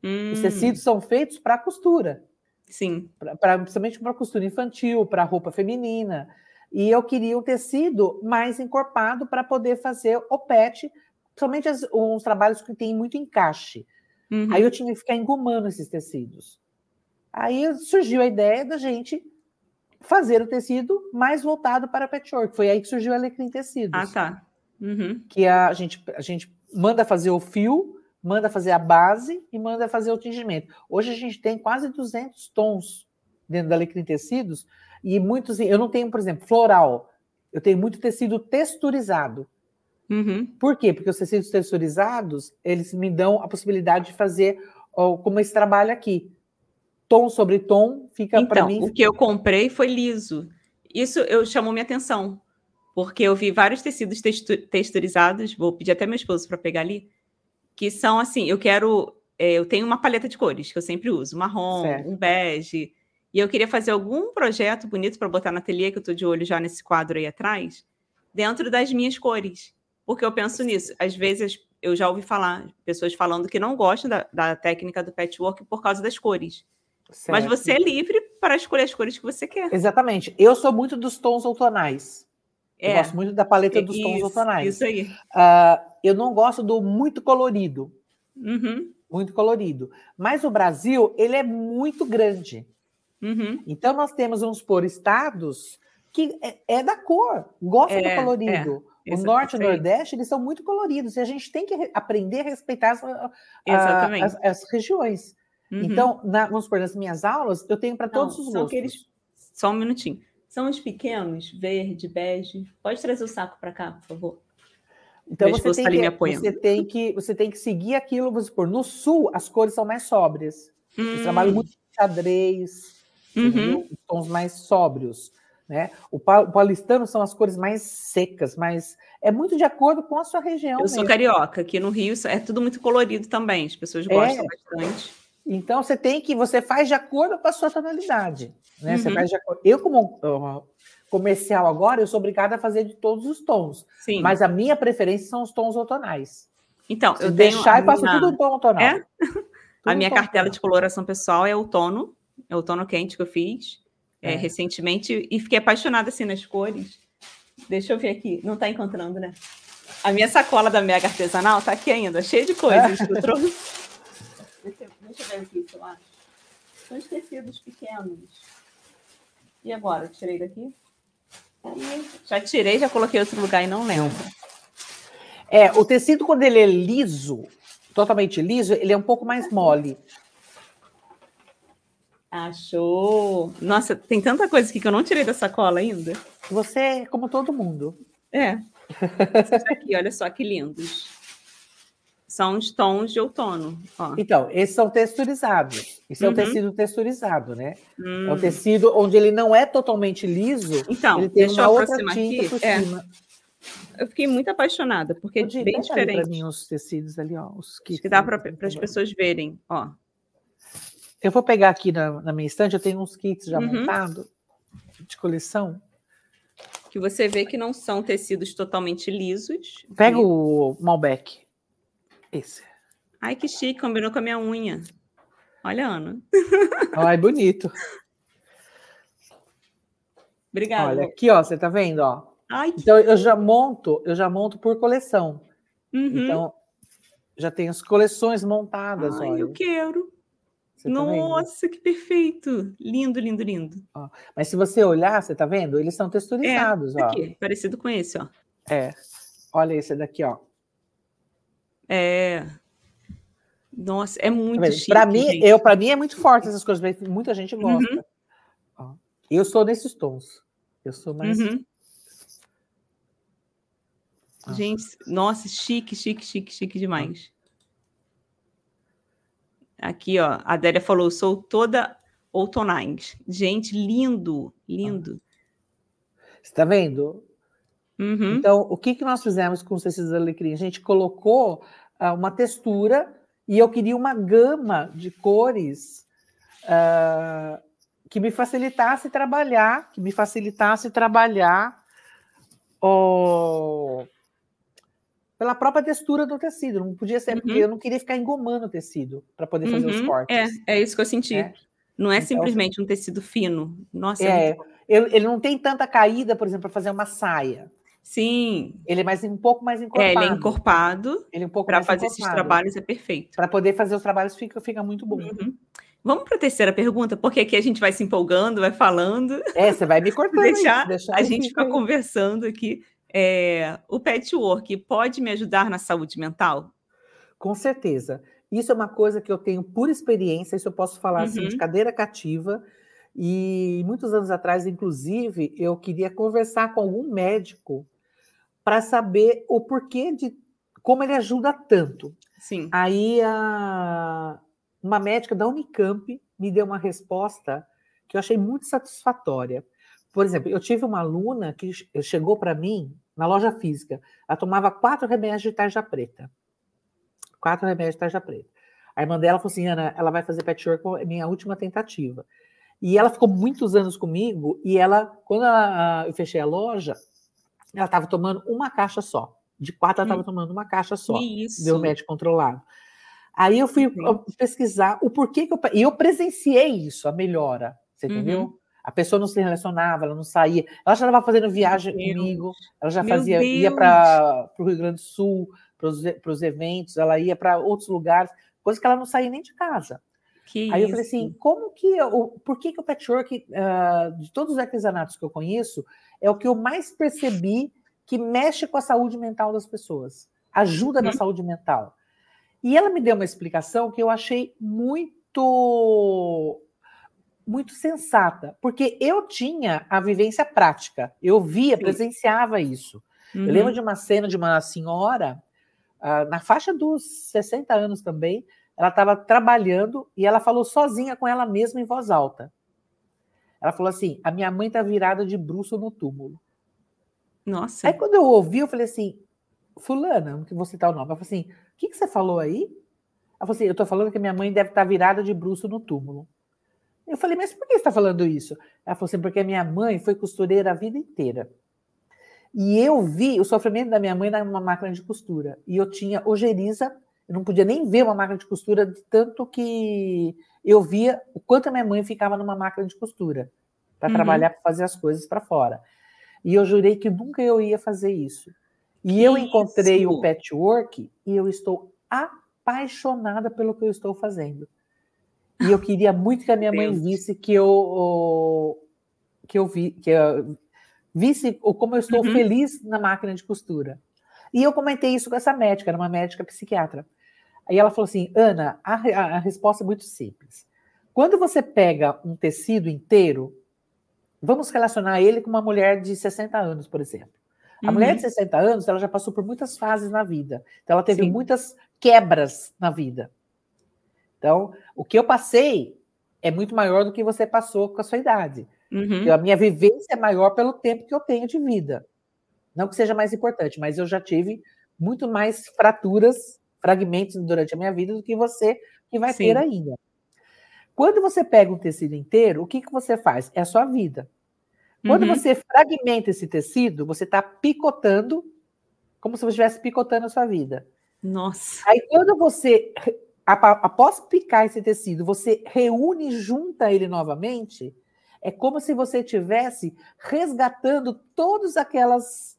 Uhum. Os hum. tecidos são feitos para costura. Sim. Pra, pra principalmente para costura infantil, para roupa feminina. E eu queria um tecido mais encorpado para poder fazer o pet, principalmente as, uns trabalhos que tem muito encaixe. Uhum. Aí eu tinha que ficar engomando esses tecidos. Aí surgiu a ideia da gente fazer o tecido mais voltado para patchwork. Foi aí que surgiu o Alecrim Tecidos. Ah, tá. Uhum. Que a gente, a gente manda fazer o fio, manda fazer a base e manda fazer o tingimento. Hoje a gente tem quase 200 tons dentro da Alecrim Tecidos, e muitos, eu não tenho, por exemplo, floral. Eu tenho muito tecido texturizado. Uhum. Por quê? Porque os tecidos texturizados, eles me dão a possibilidade de fazer ou como esse trabalho aqui. Tom sobre tom fica para Então, mim. o que eu comprei foi liso. Isso eu chamou minha atenção, porque eu vi vários tecidos textu- texturizados, vou pedir até meu esposo para pegar ali, que são assim, eu quero, é, eu tenho uma paleta de cores que eu sempre uso, marrom, Certo. um bege, e eu queria fazer algum projeto bonito para botar na ateliê, que eu estou de olho já nesse quadro aí atrás, dentro das minhas cores, porque eu penso nisso. Às vezes eu já ouvi falar pessoas falando que não gostam da, da técnica do patchwork por causa das cores. Mas Certo. você é livre para escolher as cores que você quer. Exatamente. Eu sou muito dos tons outonais. Eu É, gosto muito da paleta dos tons isso, outonais. Isso aí. Ah, eu não gosto do muito colorido. Uhum, Muito colorido. Mas o Brasil, ele é muito grande. Uhum. Então, nós temos, vamos por estados que é, é da cor, gosta É, do colorido. o Isso- norte e o nordeste, eles são muito coloridos. E a gente tem que re- aprender a respeitar as, a- as, as regiões. Uhum. Então, na- vamos supor, nas minhas aulas, eu tenho para todos os são gostos. aqueles- Só um minutinho. São os pequenos, verde, bege. Pode trazer o saco para cá, por favor. Então, você tem, que, me apoiando. você, tem que, você tem que seguir aquilo, vamos supor, no sul, as cores são mais sóbrias. Hum, trabalham muito com xadrez, uhum. Os tons mais sóbrios. Né? O pa- o paulistano são as cores mais secas, mas é muito de acordo com a sua região. Eu sou mesmo. carioca, aqui no Rio é tudo muito colorido também. As pessoas gostam É. bastante. Então você tem que, você faz de acordo com a sua tonalidade. Né? Você Uhum. faz de acordo. Eu, como uh, comercial agora, eu sou obricada a fazer de todos os tons. Sim. Mas a minha preferência são os tons outonais. então, Se eu deixar, a eu faço minha- tudo em tom outonal. É? *laughs* Tudo A minha cartela outonal. de coloração pessoal é outono, outono quente que eu fiz é, É. recentemente e fiquei apaixonada assim nas cores. Deixa eu ver aqui, não está encontrando, né? A minha sacola da Mega Artesanal tá aqui ainda, cheia de coisas que eu trouxe. *laughs* Deixa, eu- deixa eu ver aqui eu acho. São os tecidos pequenos. E agora? Eu tirei daqui? Ih, já tirei, já coloquei em outro lugar e não lembro. É, o tecido, quando ele é liso, totalmente liso, ele é um pouco mais mole. Achou! Nossa, tem tanta coisa aqui que eu não tirei da sacola ainda. Você é como todo mundo. É. *laughs* Esses aqui, olha só que lindos. São os tons de outono. Ó. Então, esses são texturizados. Isso é um Uhum. tecido texturizado, né? É um Hum. tecido onde ele não é totalmente liso, Então, ele tem deixa uma eu outra aproximar tinta aqui. por É, cima. eu fiquei muito apaixonada, porque é Ô, Di, bem diferente. mim os tecidos ali, ó. Os kits que dá para por as pessoas verem. Ó. Eu vou pegar aqui na, na minha estante, eu tenho uns kits já Uhum. montados de coleção. Que você vê que não são tecidos totalmente lisos. Pega E- o Malbec. Esse. Ai, que chique, combinou com a minha unha. Olha, Ana. *laughs* Ai, bonito. Obrigada. Olha, aqui, ó, você tá vendo, ó? Ai, que... Então eu já monto, eu já monto por coleção. Uhum. Então já tem as coleções montadas, Ai, olha. eu quero. Você tá? Nossa, que perfeito. Lindo, lindo, lindo. Mas se você olhar, você tá vendo? Eles são texturizados, ó. Aqui, parecido com esse, ó. É. Olha esse daqui, ó. É. Nossa, é muito Tá chique. Pra mim, gente. eu para mim é muito forte essas coisas, muita gente Uhum. gosta. Ó. Eu sou nesses tons. Eu sou mais Uhum. Ah. Gente, nossa, chique, chique, chique, chique demais. Aqui, ó, a Adélia falou, sou toda outonais. Gente, lindo, lindo. Você tá vendo? Uhum. Então, o que, que nós fizemos com os tecidos alecrim? A gente colocou ah, uma textura e eu queria uma gama de cores ah, que me facilitasse trabalhar, que me facilitasse trabalhar o- pela própria textura do tecido. Não podia ser, porque Uhum. eu não queria ficar engomando o tecido para poder fazer os Uhum. cortes. É, é isso que eu senti. né? Não é Então, simplesmente um tecido fino. Nossa, é É, ele, ele não tem tanta caída, por exemplo, para fazer uma saia. sim. Ele é mais um pouco mais É, encorpado. ele é encorpado. Ele é um pouco Para fazer esses encorpado. trabalhos é perfeito. Para poder fazer os trabalhos fica, fica muito bom. Uhum. Vamos para a terceira pergunta, porque aqui a gente vai se empolgando, vai falando. É, você vai me cortando. *laughs* deixar deixar a gente fico fica aí. conversando aqui. É, o patchwork pode me ajudar na saúde mental? Com certeza. Isso é uma coisa que eu tenho por experiência, isso eu posso falar assim, de Uhum. cadeira cativa. E muitos anos atrás, inclusive, eu queria conversar com algum médico para saber o porquê de como ele ajuda tanto. Sim. Aí a- uma médica da Unicamp me deu uma resposta que eu achei muito satisfatória. Por exemplo, eu tive uma aluna que chegou para mim na loja física. Ela tomava quatro remédios de tarja preta. Quatro remédios de tarja preta. A irmã dela falou assim: Ana, ela vai fazer patchwork, é minha última tentativa. E ela ficou muitos anos comigo. E ela, quando ela, eu fechei a loja, ela estava tomando uma caixa só. De quatro, ela estava hum. tomando uma caixa só. Isso. Deu médico controlado. Aí eu fui pesquisar o porquê que eu. E eu presenciei isso, a melhora. Você entendeu? A pessoa não se relacionava, ela não saía. Ela já estava fazendo viagem comigo, ela já Meu fazia, Deus. ia para o Rio Grande do Sul, para os eventos, ela ia para outros lugares, coisa que ela não saía nem de casa. Que Aí isso? eu falei assim, como que eu, por que, que o patchwork, uh, de todos os artesanatos que eu conheço, é o que eu mais percebi que mexe com a saúde mental das pessoas, ajuda na uhum. saúde mental. E ela me deu uma explicação que eu achei muito muito sensata, porque eu tinha a vivência prática, eu via, presenciava isso. Uhum. Eu lembro uhum. de uma cena de uma senhora, uh, na faixa dos 60 anos também, ela estava trabalhando e ela falou sozinha com ela mesma em voz alta. Ela falou assim: A minha mãe está virada de bruxo no túmulo. Nossa. Aí quando eu ouvi, eu falei assim: Fulana, que você tá o nome. Ela falou assim: O que, que você falou aí? Ela falou assim: Eu estou falando que minha mãe deve estar tá virada de bruxo no túmulo. Eu falei, mas por que você está falando isso? Ela falou assim, porque a minha mãe foi costureira a vida inteira. E eu vi o sofrimento da minha mãe numa máquina de costura. E eu tinha ojeriza, eu não podia nem ver uma máquina de costura, de tanto que eu via o quanto a minha mãe ficava numa máquina de costura para uhum. trabalhar, para fazer as coisas para fora. E eu jurei que nunca eu ia fazer isso. E que eu encontrei isso? o patchwork e eu estou apaixonada pelo que eu estou fazendo. E eu queria muito que a minha mãe visse que eu que eu vi que eu visse como eu estou uhum. feliz na máquina de costura. E eu comentei isso com essa médica, era uma médica psiquiatra. Aí ela falou assim: Ana, a, a resposta é muito simples. Quando você pega um tecido inteiro, vamos relacionar ele com uma mulher de 60 anos, por exemplo. A uhum. mulher de 60 anos, ela já passou por muitas fases na vida. Então, ela teve Sim. muitas quebras na vida. Então, o que eu passei é muito maior do que você passou com a sua idade. Uhum. A minha vivência é maior pelo tempo que eu tenho de vida. Não que seja mais importante, mas eu já tive muito mais fraturas, fragmentos durante a minha vida do que você que vai Sim. ter ainda. Quando você pega um tecido inteiro, o que, que você faz? É a sua vida. Quando uhum. você fragmenta esse tecido, você está picotando, como se você estivesse picotando a sua vida. Nossa. Aí, quando você após picar esse tecido, você reúne junta ele novamente, é como se você estivesse resgatando todos aquelas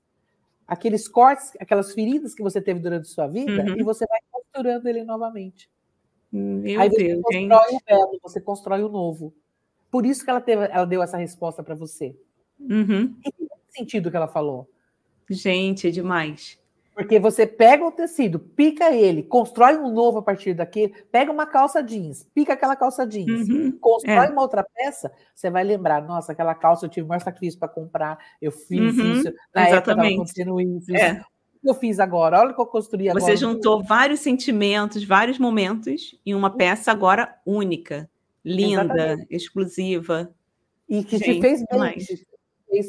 aqueles cortes, aquelas feridas que você teve durante a sua vida uhum. e você vai costurando ele novamente. Meu Aí você Deus, constrói o belo, você constrói o novo. Por isso que ela, teve, ela deu essa resposta para você. Uhum. E que sentido que ela falou? Gente, é demais. Porque você pega o tecido, pica ele, constrói um novo a partir daquele, pega uma calça jeans, pica aquela calça jeans, uhum, constrói é. uma outra peça, você vai lembrar, nossa, aquela calça eu tive maior sacrifício para comprar, eu fiz uhum, isso, na exatamente. época isso, é. eu fiz agora, olha o que eu construí agora. Você juntou vários sentimentos, vários momentos em uma peça agora única, linda, exatamente. exclusiva. E que Gente, te fez bem.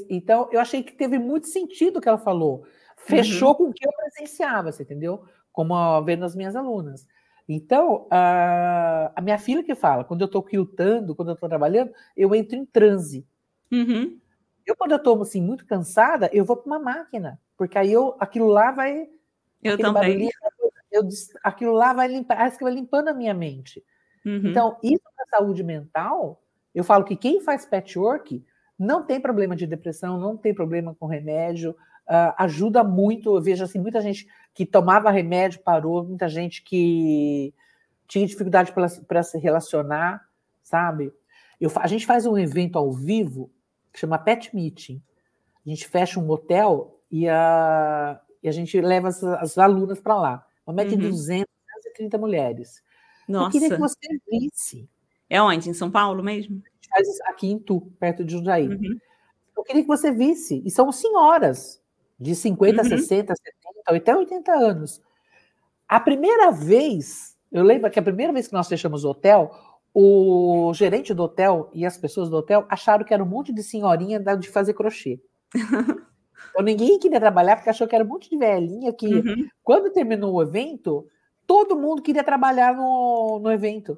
Então, eu achei que teve muito sentido o que ela falou fechou uhum. com o que eu presenciava, você entendeu? Como vendo as minhas alunas. Então, a, a, minha filha que fala, quando eu estou quiltando, quando eu estou trabalhando, eu entro em transe. Uhum. Eu, quando eu estou assim, muito cansada, eu vou para uma máquina, porque aí eu, aquilo lá vai. Eu também. Eu, aquilo lá vai limpar, parece que vai limpando a minha mente. Uhum. Então, isso para saúde mental, eu falo que quem faz patchwork não tem problema de depressão, não tem problema com remédio, uh, ajuda muito. Eu vejo assim, muita gente que tomava remédio parou, muita gente que tinha dificuldade para se relacionar, sabe? Eu, a gente faz um evento ao vivo que chama Pet Meeting. A gente fecha um hotel e a, e a gente leva as, as alunas para lá. Uma média uhum. de 230 mulheres. Nossa. Eu queria que você visse. É onde? Em São Paulo mesmo? A gente faz aqui em Tu, perto de Jundiaí. Uhum. Eu queria que você visse. E são senhoras de 50, uhum. 60, 70, até 80 anos. A primeira vez Eu lembro que a primeira vez que nós fechamos o hotel, o gerente do hotel e as pessoas do hotel acharam que era um monte de senhorinha de fazer crochê. *laughs* então ninguém queria trabalhar porque achou que era um monte de velhinha que, uhum. quando terminou o evento, todo mundo queria trabalhar no, no evento.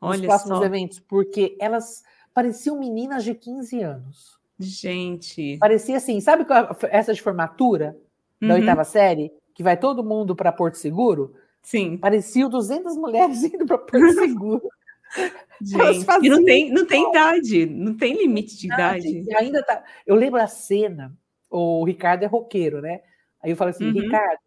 Olha nos próximos só. eventos, porque elas pareciam meninas de 15 anos. Gente. Parecia assim, sabe essa de formatura da uhum. oitava série? Que vai todo mundo para Porto Seguro? Sim. Pareciam 200 mulheres *laughs* indo para Porto Seguro. *laughs* Gente, e não tem, não tem idade, não tem limite de idade. Ainda tá. Eu lembro a cena, o Ricardo é roqueiro, né? Aí eu falei assim, uhum. Ricardo,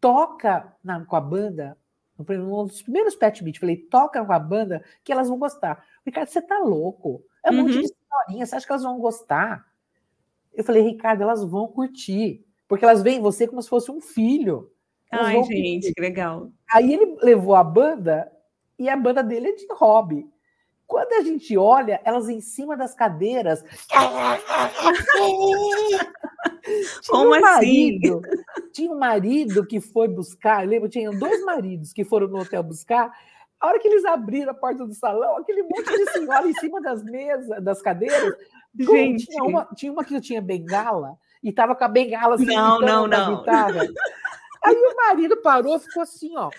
toca na, com a banda, um dos primeiros pet beat, falei, toca com a banda que elas vão gostar. Ricardo, você tá louco? É um uhum. monte de historinha, você acha que elas vão gostar? Eu falei, Ricardo, elas vão curtir, porque elas veem você como se fosse um filho. Ai, gente, curtir. que legal. Aí ele levou a banda e a banda dele é de hobby. Quando a gente olha, elas em cima das cadeiras. *laughs* Como um assim? marido, assim? Tinha um marido que foi buscar, lembro, tinha dois maridos que foram no hotel buscar. A hora que eles abriram a porta do salão, aquele monte de senhora em cima das mesas, das cadeiras. Gente. Tinha uma, tinha uma que tinha bengala e estava com a bengala assim, não, não, não. guitarra. Aí o marido parou, ficou assim, ó.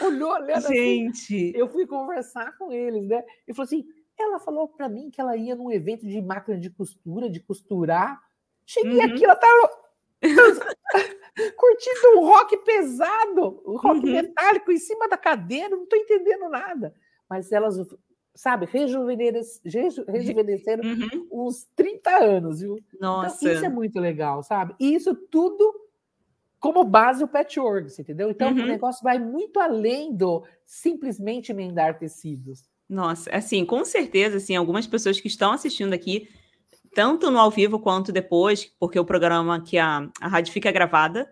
Olhou olhando assim. Gente. Assim. Eu fui conversar com eles, né? E falou assim: ela falou para mim que ela ia num evento de máquina de costura, de costurar. Cheguei uhum. aqui, ela tava *laughs* curtindo um rock pesado, um rock uhum. metálico em cima da cadeira, não estou entendendo nada. Mas elas, sabe, rejuvenesceram, uhum. uns 30 anos, viu? Nossa. Então, isso é muito legal, sabe? E isso tudo como base o patchwork, entendeu? Então uhum. o negócio vai muito além do simplesmente emendar tecidos. Nossa, assim, com certeza, assim, algumas pessoas que estão assistindo aqui, tanto no ao vivo quanto depois, porque o programa que a, a rádio fica gravada,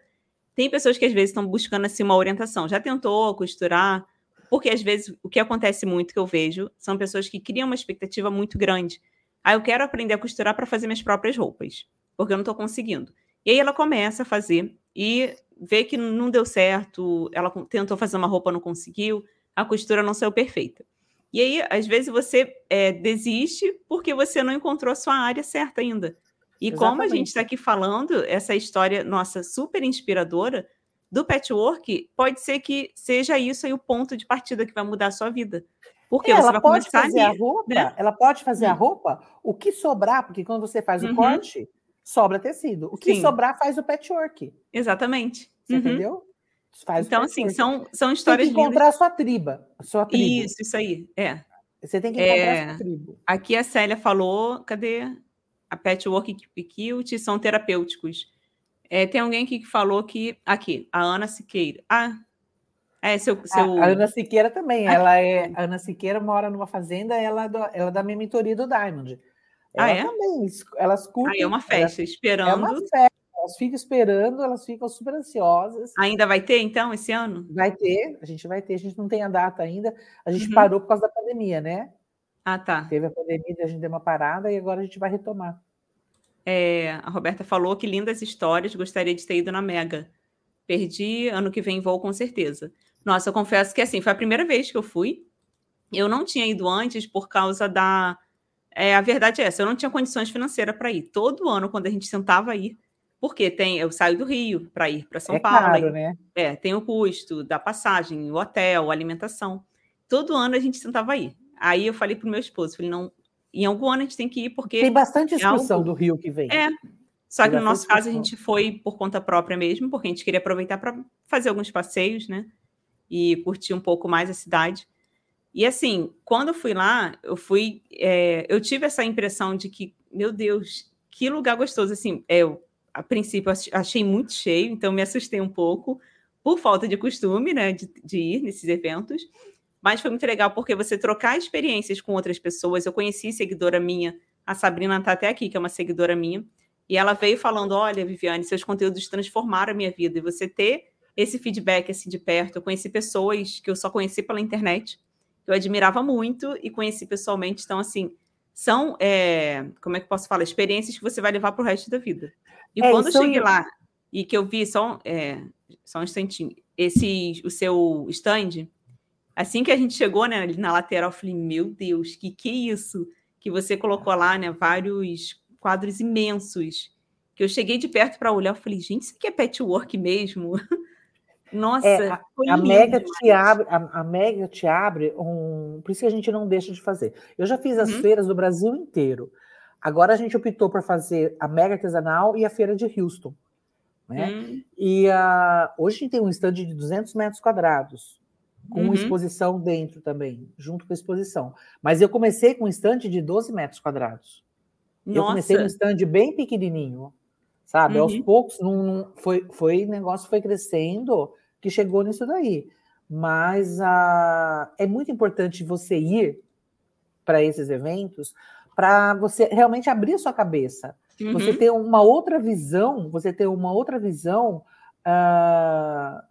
tem pessoas que às vezes estão buscando assim uma orientação. Já tentou costurar? Porque às vezes o que acontece muito que eu vejo são pessoas que criam uma expectativa muito grande. Ah, eu quero aprender a costurar para fazer minhas próprias roupas, porque eu não estou conseguindo. E aí ela começa a fazer e vê que não deu certo, ela tentou fazer uma roupa, não conseguiu, a costura não saiu perfeita. E aí, às vezes, você é, desiste porque você não encontrou a sua área certa ainda. E Exatamente. como a gente está aqui falando, essa história, nossa, super inspiradora do patchwork, pode ser que seja isso aí o ponto de partida que vai mudar a sua vida. Porque é, ela pode fazer ali, a roupa, né? ela pode fazer hum. a roupa, o que sobrar, porque quando você faz o uhum. corte, sobra tecido. O que Sim. sobrar faz o patchwork. Exatamente. Você uhum. entendeu? Faz então, assim, são, são histórias. Tem que encontrar lindas. a sua triba. A sua tribo. Isso, isso aí. É. Você tem que encontrar é... a sua tribo. Aqui a Célia falou: cadê? A patchwork e quilt são terapêuticos. É, tem alguém aqui que falou que. Aqui, a Ana Siqueira. Ah, é, seu. seu... A, Ana Siqueira também. Ah, ela é. A Ana Siqueira mora numa fazenda, ela, é do, ela é da minha mentoria do Diamond. Ah, ela ah, é? também, elas curtem. Aí é uma festa, esperando. É uma festa, elas ficam esperando, elas ficam super ansiosas. Ainda vai ter, então, esse ano? Vai ter, a gente vai ter, a gente não tem a data ainda, a gente uhum. parou por causa da pandemia, né? Ah, tá. Teve a pandemia, a gente deu uma parada e agora a gente vai retomar. É, a Roberta falou que lindas histórias, gostaria de ter ido na Mega. Perdi, ano que vem vou com certeza. Nossa, eu confesso que assim, foi a primeira vez que eu fui. Eu não tinha ido antes por causa da é, a verdade é essa, eu não tinha condições financeiras para ir. Todo ano, quando a gente sentava ir, porque tem, eu saio do Rio para ir para São é Paulo. Caro, aí, né? É, tem o custo da passagem, o hotel, a alimentação. Todo ano a gente tentava ir. Aí eu falei para o meu esposo, falei, não, em algum ano a gente tem que ir, porque. Tem bastante excursão é algo... do Rio que vem. É. Só que no nosso caso a gente foi por conta própria mesmo, porque a gente queria aproveitar para fazer alguns passeios, né? E curtir um pouco mais a cidade. E assim, quando eu fui lá, eu fui, é, eu tive essa impressão de que, meu Deus, que lugar gostoso. Assim, é, eu, a princípio, achei muito cheio, então me assustei um pouco por falta de costume, né, de, de ir nesses eventos. Mas foi muito legal porque você trocar experiências com outras pessoas. Eu conheci seguidora minha, a Sabrina está até aqui, que é uma seguidora minha, e ela veio falando: Olha, Viviane, seus conteúdos transformaram a minha vida. E você ter esse feedback assim de perto. Eu conheci pessoas que eu só conheci pela internet eu admirava muito e conheci pessoalmente. Então, assim, são, é, como é que posso falar, experiências que você vai levar para o resto da vida. E é, quando eu cheguei lá e que eu vi só, é, só um instantinho. Esse, o seu stand, assim que a gente chegou, né, ali na lateral, eu falei, meu Deus, que que é isso? Que você colocou lá, né, vários quadros imensos. Que eu cheguei de perto para olhar, eu falei, gente, isso aqui é patchwork mesmo? *laughs* Nossa, é, a, a Mega te abre, a, a, Mega te abre um. Por isso que a gente não deixa de fazer. Eu já fiz as uhum. feiras do Brasil inteiro. Agora a gente optou por fazer a Mega Artesanal e a feira de Houston. Né? Uhum. E uh, hoje a gente tem um stand de 200 metros quadrados, com uhum. exposição dentro também, junto com a exposição. Mas eu comecei com um stand de 12 metros quadrados. Nossa. Eu comecei com um stand bem pequenininho, sabe? Aos uhum. poucos, num, foi, foi negócio foi crescendo que chegou nisso daí. Mas uh, é muito importante você ir para esses eventos para você realmente abrir a sua cabeça. Uhum. Você ter uma outra visão, você ter uma outra visão uh,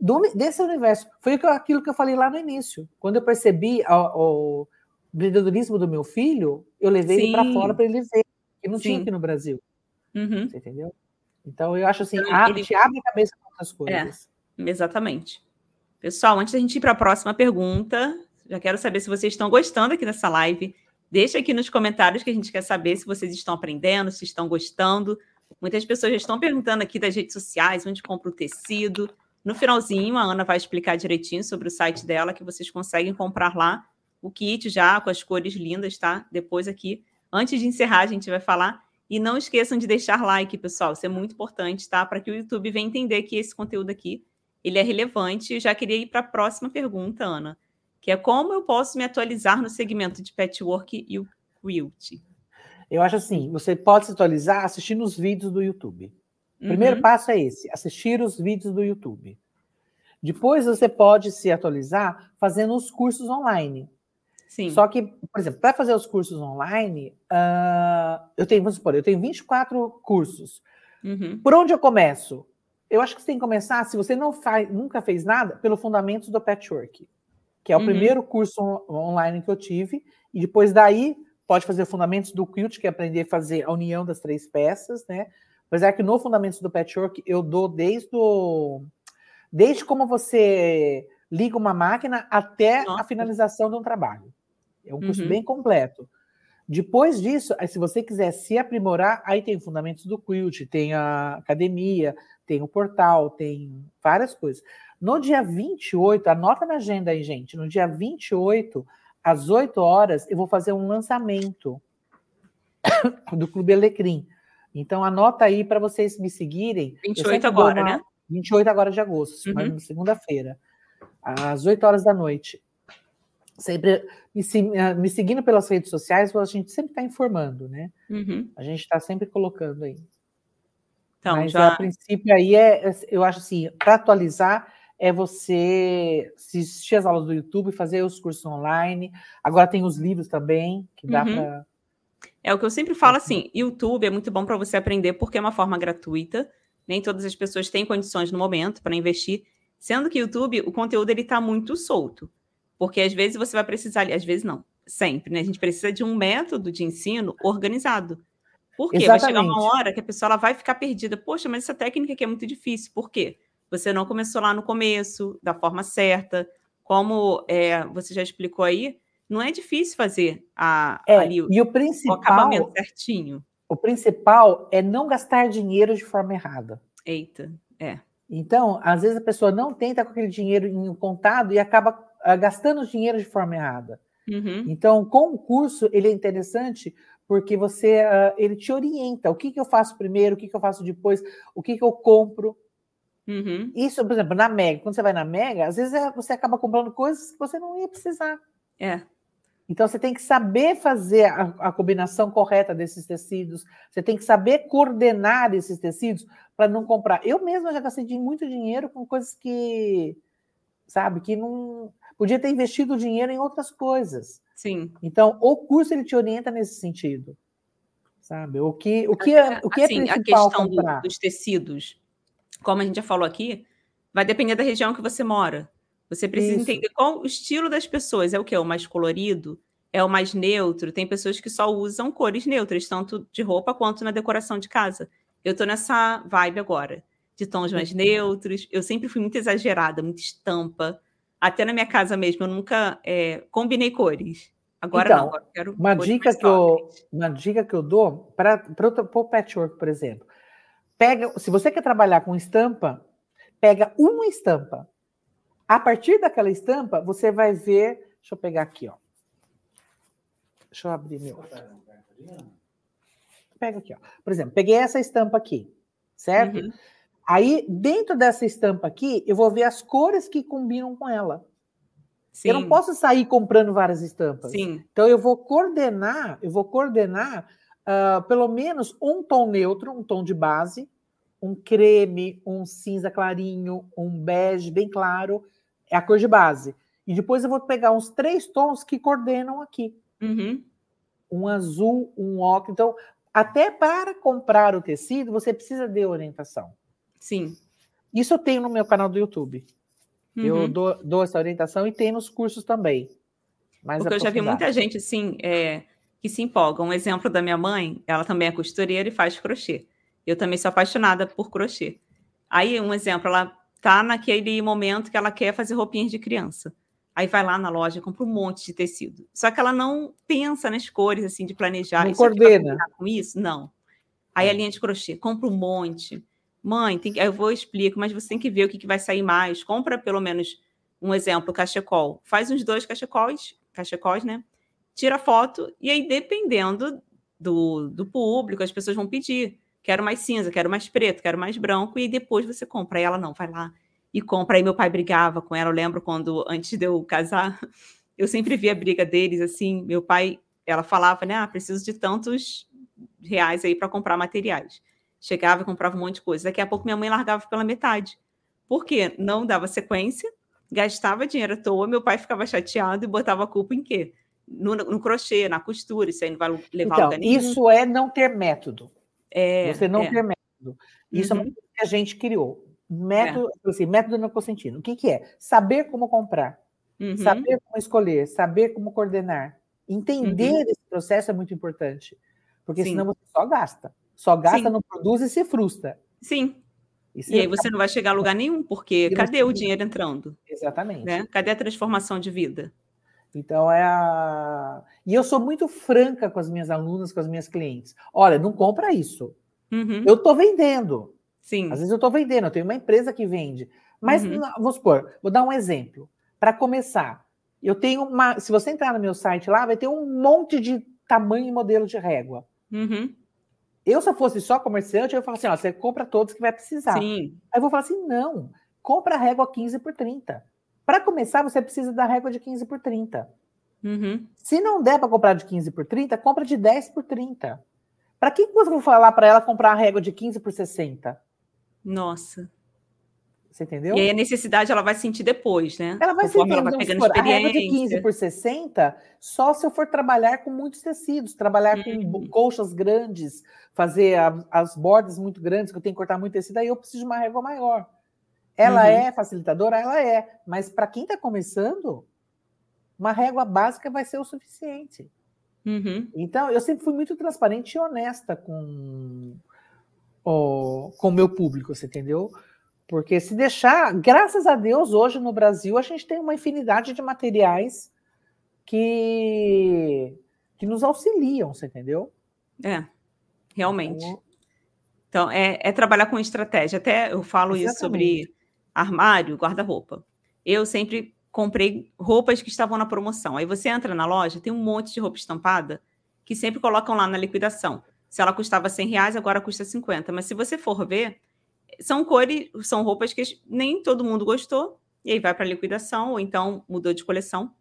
do, desse universo. Foi aquilo que eu falei lá no início. Quando eu percebi o, o empreendedorismo do meu filho, eu levei Sim. ele para fora para ele ver, que não Sim. tinha aqui no Brasil. Uhum. Você entendeu? Então, eu acho assim, então, ele... te abre a cabeça para outras é, coisas. É, exatamente. Pessoal, antes da gente ir para a próxima pergunta, já quero saber se vocês estão gostando aqui dessa live. Deixa aqui nos comentários que a gente quer saber se vocês estão aprendendo, se estão gostando. Muitas pessoas já estão perguntando aqui das redes sociais, onde compra o tecido. No finalzinho, a Ana vai explicar direitinho sobre o site dela, que vocês conseguem comprar lá o kit já com as cores lindas, tá? Depois aqui, antes de encerrar, a gente vai falar. E não esqueçam de deixar like, pessoal. Isso é muito importante, tá? Para que o YouTube venha entender que esse conteúdo aqui ele é relevante. Eu já queria ir para a próxima pergunta, Ana que é como eu posso me atualizar no segmento de patchwork e o quilt. Eu acho assim, você pode se atualizar assistindo os vídeos do YouTube. O primeiro uhum. passo é esse, assistir os vídeos do YouTube. Depois você pode se atualizar fazendo os cursos online. Sim. Só que, por exemplo, para fazer os cursos online, uh, eu tenho, vamos supor, eu tenho 24 cursos. Uhum. Por onde eu começo? Eu acho que você tem que começar, se você não faz, nunca fez nada, pelo fundamentos do patchwork que é o uhum. primeiro curso online que eu tive, e depois daí pode fazer fundamentos do quilt, que é aprender a fazer a união das três peças, né? Apesar que no fundamentos do patchwork eu dou desde o desde como você liga uma máquina até Nossa. a finalização de um trabalho. É um curso uhum. bem completo. Depois disso, se você quiser se aprimorar, aí tem fundamentos do quilt, tem a academia, tem o portal, tem várias coisas. No dia 28, anota na agenda aí, gente. No dia 28, às 8 horas, eu vou fazer um lançamento *coughs* do Clube Alecrim. Então, anota aí para vocês me seguirem. 28 agora, uma... né? 28 agora de agosto, uhum. segunda-feira, às 8 horas da noite. Sempre me, eh, me, seguindo pelas redes sociais, a gente sempre está informando, né? Uhum. A gente está sempre colocando aí. Então, Mas já... a princípio aí é, eu acho assim, para atualizar, é você assistir as aulas do YouTube, fazer os cursos online. Agora tem os livros também, que dá uhum. para. É o que eu sempre falo assim: YouTube é muito bom para você aprender porque é uma forma gratuita. Nem todas as pessoas têm condições no momento para investir. Sendo que YouTube, o conteúdo ele está muito solto. Porque às vezes você vai precisar, às vezes não, sempre, né? A gente precisa de um método de ensino organizado. Por quê? Exatamente. Vai chegar uma hora que a pessoa ela vai ficar perdida. Poxa, mas essa técnica aqui é muito difícil. Por quê? Você não começou lá no começo, da forma certa. Como é, você já explicou aí, não é difícil fazer a, é, ali e o, principal, o acabamento certinho. O principal é não gastar dinheiro de forma errada. Eita, é. Então, às vezes a pessoa não tenta com aquele dinheiro em contado e acaba uh, gastando dinheiro de forma errada. Uhum. Então, com o curso, ele é interessante porque você uh, ele te orienta. O que, que eu faço primeiro, o que, que eu faço depois, o que, que eu compro. Uhum. Isso, por exemplo, na Mega, quando você vai na Mega, às vezes é, você acaba comprando coisas que você não ia precisar. É. Então você tem que saber fazer a, a combinação correta desses tecidos, você tem que saber coordenar esses tecidos para não comprar. Eu mesma já gastei muito dinheiro com coisas que, sabe, que não podia ter investido dinheiro em outras coisas. Sim. Então, o curso ele te orienta nesse sentido. Sabe? O que, o que é, o que é assim, principal a questão do, dos tecidos como a gente já falou aqui, vai depender da região que você mora. Você precisa Isso. entender qual o estilo das pessoas. É o que? O mais colorido? É o mais neutro? Tem pessoas que só usam cores neutras, tanto de roupa quanto na decoração de casa. Eu tô nessa vibe agora. de tons mais neutros. Eu sempre fui muito exagerada, muito estampa. Até na minha casa mesmo, eu nunca é, combinei cores. Agora então, não, agora quero uma dica que eu Uma dica que eu dou para o patchwork, por exemplo. Pega, se você quer trabalhar com estampa, pega uma estampa. A partir daquela estampa, você vai ver. Deixa eu pegar aqui, ó. Deixa eu abrir meu. Pega aqui, ó. Por exemplo, peguei essa estampa aqui, certo? Uhum. Aí, dentro dessa estampa aqui, eu vou ver as cores que combinam com ela. Sim. Eu não posso sair comprando várias estampas. Sim. Então, eu vou coordenar, eu vou coordenar uh, pelo menos um tom neutro, um tom de base, um creme, um cinza clarinho, um bege bem claro, é a cor de base. E depois eu vou pegar uns três tons que coordenam aqui. Uhum. Um azul, um ocre. Então, até para comprar o tecido, você precisa de orientação. Sim. Isso eu tenho no meu canal do YouTube. Uhum. Eu dou, dou, essa orientação e tem nos cursos também. Mais Porque eu já vi muita gente, assim, é, que se empolga. Um exemplo da minha mãe, ela também é costureira e faz crochê. Eu também sou apaixonada por crochê. Aí, um exemplo, ela tá naquele momento que ela quer fazer roupinhas de criança. Aí vai lá na loja, compra um monte de tecido. Só que ela não pensa nas cores, assim, de planejar. Não coordena. Com isso? Não. Aí a é. linha de crochê, compra um monte mãe, tem que, eu vou explico, mas você tem que ver o que, que vai sair mais. Compra pelo menos um exemplo, cachecol. Faz uns dois cachecóis, cachecóis, né? Tira foto e aí, dependendo do, do público, as pessoas vão pedir. Quero mais cinza, quero mais preto, quero mais branco, e depois você compra. Aí ela não, vai lá e compra. Aí meu pai brigava com ela. Eu lembro quando, antes de eu casar, *laughs* eu sempre via a briga deles assim. Meu pai, ela falava, né? Ah, preciso de tantos reais aí para comprar materiais. Chegava e comprava um monte de coisa. Daqui a pouco minha mãe largava pela metade. Por quê? Não dava sequência, gastava dinheiro à toa, meu pai ficava chateado e botava a culpa em quê? No, no crochê, na costura, isso aí não vai levar então, lugar nenhum. Isso é não ter método. É, Você não é. ter método. Isso uhum. é uma coisa que a gente criou. Método, é. assim, método não consentido. O que, que é? Saber como comprar, uhum. saber como escolher, saber como coordenar. Entender uhum. esse processo é muito importante. Porque Sim. senão você só gasta. Só gasta, Sim. não produz e se frustra. Sim. E, e aí você não vai chegar a lugar nenhum, porque cadê o dinheiro entrando? Exatamente. Né? Cadê a transformação de vida? Então é a. E eu sou muito franca com as minhas alunas, com as minhas clientes. Olha, não compra isso. Uhum. Eu estou vendendo. Sim. Às vezes eu estou vendendo, eu tenho uma empresa que vende. Mas, uhum. vamos supor, vou dar um exemplo. Para começar, eu tenho uma. Se você entrar no meu site lá, vai ter um monte de tamanho e modelo de régua. Uhum. Eu, se eu fosse só comerciante, eu ia falar assim: ó, você compra todos que vai precisar. Sim. Aí eu vou falar assim: não, compra a régua 15 por 30. Para começar, você precisa da régua de 15 por 30. Uhum. Se não der para comprar de 15 por 30, compra de 10 por 30. Para que eu vou falar para ela comprar a régua de 15 por 60? Nossa. Você entendeu? E aí a necessidade ela vai sentir depois, né? Ela vai sentir. Ela vai pegando for, experiência. A regra de 15 por 60, só se eu for trabalhar com muitos tecidos, trabalhar hum. com colchas grandes, fazer a, as bordas muito grandes, que eu tenho que cortar muito tecido, aí eu preciso de uma régua maior. Ela uhum. é facilitadora? Ela é. Mas para quem está começando, uma régua básica vai ser o suficiente. Uhum. Então, eu sempre fui muito transparente e honesta com o com meu público, você entendeu? Porque se deixar, graças a Deus, hoje no Brasil, a gente tem uma infinidade de materiais que, que nos auxiliam, você entendeu? É, realmente. Então, então é, é, trabalhar com estratégia. Até eu falo Exatamente. isso sobre armário, guarda-roupa. Eu sempre comprei roupas que estavam na promoção. Aí você entra na loja, tem um monte de roupa estampada que sempre colocam lá na liquidação. Se ela custava 100 reais, agora custa 50. Mas se você for ver, são cores, são roupas que nem todo mundo gostou, e aí vai para liquidação, ou então mudou de coleção.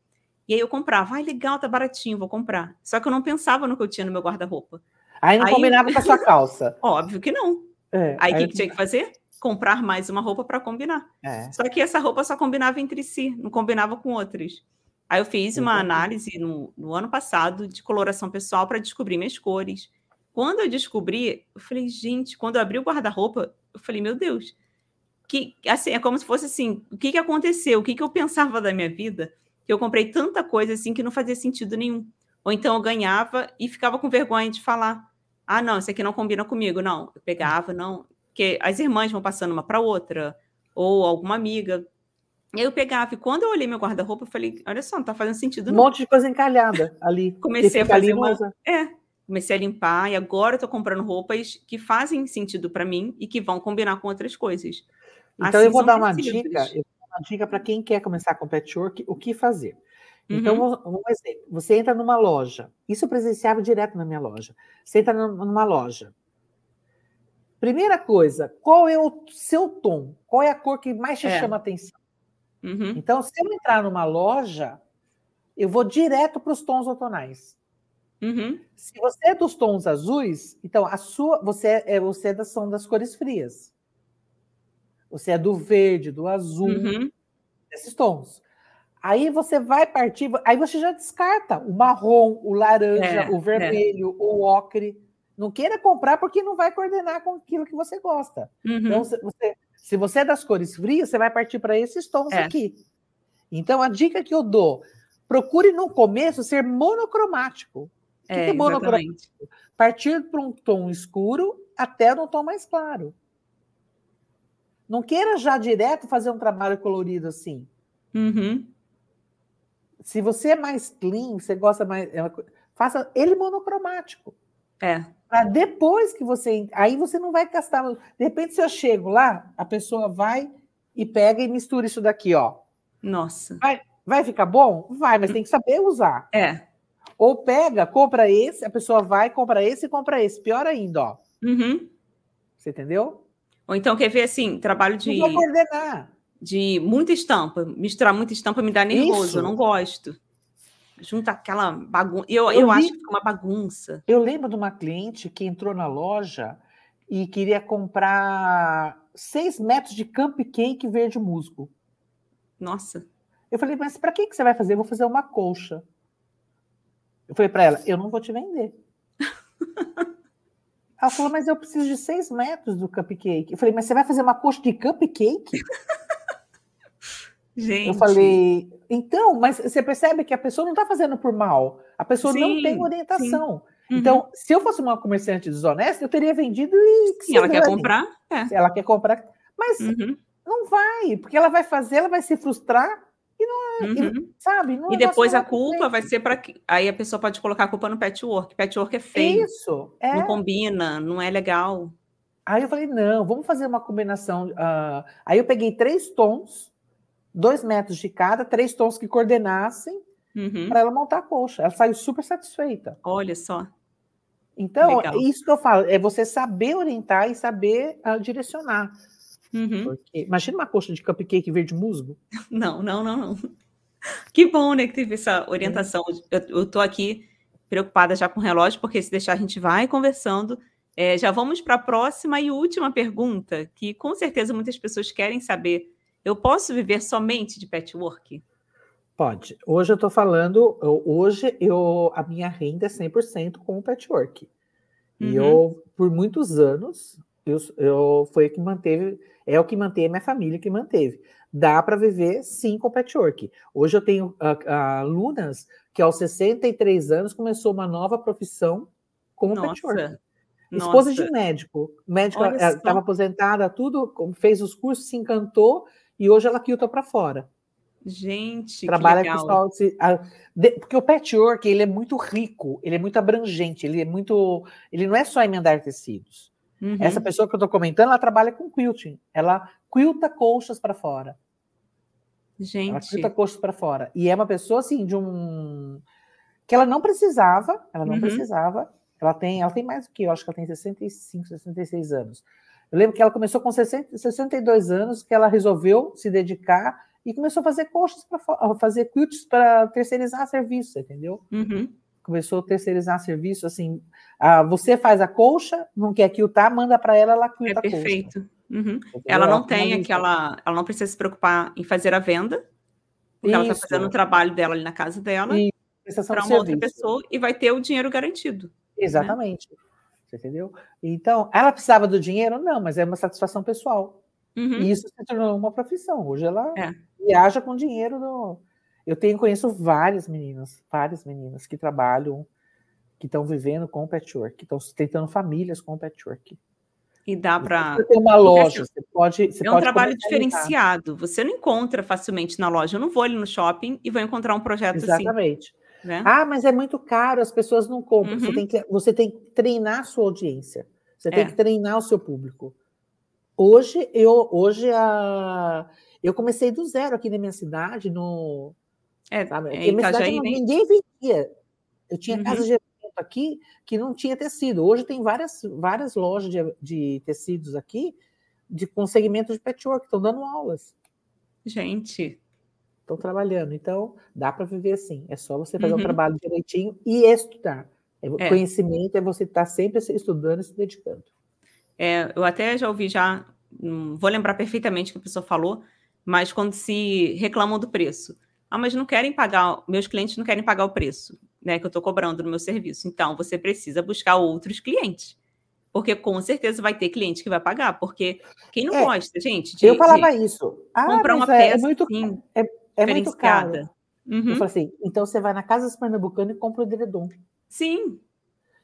E aí eu comprava, ai, ah, legal, tá baratinho, vou comprar. Só que eu não pensava no que eu tinha no meu guarda-roupa. Aí não aí... combinava com a sua *laughs* calça. Óbvio que não. É, aí o que, que tinha que fazer? Comprar mais uma roupa para combinar. É. Só que essa roupa só combinava entre si, não combinava com outras. Aí eu fiz uma análise no, no ano passado de coloração pessoal para descobrir minhas cores. Quando eu descobri, eu falei, gente, quando eu abri o guarda-roupa, eu falei, meu Deus, que assim, é como se fosse assim, o que, que aconteceu? O que, que eu pensava da minha vida? Que eu comprei tanta coisa assim que não fazia sentido nenhum. Ou então eu ganhava e ficava com vergonha de falar. Ah, não, isso aqui não combina comigo. Não, eu pegava, não. Porque as irmãs vão passando uma para outra, ou alguma amiga. E aí eu pegava, e quando eu olhei meu guarda-roupa, eu falei, olha só, não tá fazendo sentido não. Um monte de coisa encalhada ali. *laughs* Comecei a fazer uma... É, comecei a limpar, e agora eu tô comprando roupas que fazem sentido para mim e que vão combinar com outras coisas. Então assim, eu vou dar uma dica, eu vou dar uma dica para quem quer começar com patchwork, o que fazer. Então, uhum. um exemplo, você entra numa loja, isso eu presenciava direto na minha loja. Você entra numa loja. Primeira coisa, qual é o seu tom? Qual é a cor que mais te é. chama a atenção? Uhum. Então, se eu entrar numa loja, eu vou direto para os tons outonais. Uhum. Se você é dos tons azuis, então a sua, você é, é você é da, são das cores frias. Você é do verde, do azul, uhum. desses tons. Aí você vai partir, aí você já descarta o marrom, o laranja, é, o é. vermelho, é. o ocre. Não queira comprar porque não vai coordenar com aquilo que você gosta. Uhum. Então, você, se você é das cores frias, você vai partir para esses tons é. aqui. Então, a dica que eu dou: procure no começo ser monocromático. O que é, que é monocromático? Partir para um tom escuro até um tom mais claro. Não queira já direto fazer um trabalho colorido assim. Uhum. Se você é mais clean, você gosta mais. É faça ele monocromático. É. Para depois que você. Aí você não vai gastar. De repente, se eu chego lá, a pessoa vai e pega e mistura isso daqui, ó. Nossa. Vai, vai ficar bom? Vai, mas tem que saber usar. É. Ou pega, compra esse, a pessoa vai, compra esse e compra esse. Pior ainda, ó. Uhum. Você entendeu? Ou então quer ver assim, trabalho de. Não vou coordenar de muita estampa. Misturar muita estampa me dá nervoso, Isso. eu não gosto. Junta aquela bagunça. Eu, eu, eu acho que é uma bagunça. Eu lembro de uma cliente que entrou na loja e queria comprar seis metros de cupcake verde musgo. Nossa. Eu falei, mas para que, que você vai fazer? Eu vou fazer uma colcha. Eu falei para ela, eu não vou te vender. ela falou, mas eu preciso de seis metros do cupcake. Eu falei, mas você vai fazer uma colcha de cupcake? Gente. Eu falei, então, mas você percebe que a pessoa não está fazendo por mal, a pessoa sim, não tem orientação. Uhum. Então, se eu fosse uma comerciante desonesta, eu teria vendido e. Sim, ela quer comprar? É. Ela quer comprar. Mas uhum. não vai, porque ela vai fazer, ela vai se frustrar e não é, uhum. e, sabe? Não e depois a culpa vai ser para aí a pessoa pode colocar a culpa no patchwork. Patchwork é feio. Isso. É. Não combina, não é legal. Aí eu falei, não, vamos fazer uma combinação. Uh... Aí eu peguei três tons dois metros de cada, três tons que coordenassem uhum. para ela montar a colcha. Ela saiu super satisfeita. Olha só. Então, Legal. isso que eu falo, é você saber orientar e saber uh, direcionar. Uhum. Porque, imagina uma coxa de cupcake verde musgo. *laughs* Não, não, não, não. Que bom, né, que teve essa orientação. É. Eu, eu tô aqui preocupada já com o relógio, porque se deixar a gente vai conversando. É, já vamos para a próxima e última pergunta, que com certeza muitas pessoas querem saber eu posso viver somente de patchwork? Pode. Hoje eu estou falando, hoje eu, a minha renda é 100% com o patchwork. Uhum. E eu, por muitos anos, eu, eu foi o que manteve, é o que manteve a minha família que manteve. Dá para viver sim com patchwork. Hoje eu tenho alunas que aos 63 anos começou uma nova profissão com o patchwork. Esposa de médico. Médico estava aposentada, tudo, fez os cursos, se encantou e hoje ela quilta para fora. Gente, trabalha que legal. com porque o patchwork ele é muito rico, ele é muito abrangente, ele é muito, ele não é só emendar tecidos. Uhum. Essa pessoa que eu estou comentando, ela trabalha com quilting, ela quilta colchas para fora. Gente, ela quilta colchas para fora e é uma pessoa assim de um que ela não precisava, ela não uhum. precisava. Ela tem, ela tem mais do que eu, acho que ela tem 65, 66 anos. Eu lembro que ela começou com 60, 62 anos, que ela resolveu se dedicar e começou a fazer coxas para fazer quilts para terceirizar serviço, entendeu? Uhum. Começou a terceirizar serviço, assim, ah, você faz a colcha, não quer quiltar, manda para ela, ela quilta é perfeito. Uhum. Ela não tem aquela, ela não precisa se preocupar em fazer a venda, porque Isso. ela está fazendo o trabalho dela ali na casa dela para uma outra pessoa e vai ter o dinheiro garantido. Né? Exatamente. Né? Você entendeu? Então, ela precisava do dinheiro? Não, mas é uma satisfação pessoal. Uhum. E isso se tornou uma profissão. Hoje ela é. viaja com dinheiro. No... Eu tenho, conheço várias meninas, várias meninas que trabalham, que estão vivendo com o patchwork, que estão sustentando famílias com o patchwork. E dá para. Você tem uma loja, assim, você pode. Você é um pode trabalho diferenciado. Você não encontra facilmente na loja. Eu não vou ali no shopping e vou encontrar um projeto Exatamente. assim. Exatamente. Né? Ah, mas é muito caro, as pessoas não compram. Uhum. Você, tem que, você tem que treinar a sua audiência. Você tem É. que treinar o seu público. Hoje, eu, hoje a, eu comecei do zero aqui na minha cidade, no. É, Sabe? é, minha cidade Itajaí, não- né? ninguém vendia. Eu tinha Uhum. casa de evento aqui que não tinha tecido. Hoje tem várias, várias lojas de, de tecidos aqui de, com segmento de patchwork, estão dando aulas, Gente, estão trabalhando. Então, dá para viver assim. É só você fazer Uhum. um trabalho direitinho e estudar. É, É. Conhecimento é você estar sempre se estudando e se dedicando. é, eu até já ouvi já, não vou lembrar perfeitamente o que a pessoa falou, mas quando se reclamam do preço. Ah, mas não querem pagar, meus clientes não querem pagar o preço, né, que eu estou cobrando no meu serviço. Então, você precisa buscar outros clientes. Porque com certeza vai ter cliente que vai pagar, porque quem não É, gosta, gente, de, eu falava de isso. Ah, comprar uma é, é peça muito, assim, é muito caro. diferenciada. Eu Uhum. falei assim, então você vai na Casa das Pernambucana e compra o edredom. Sim.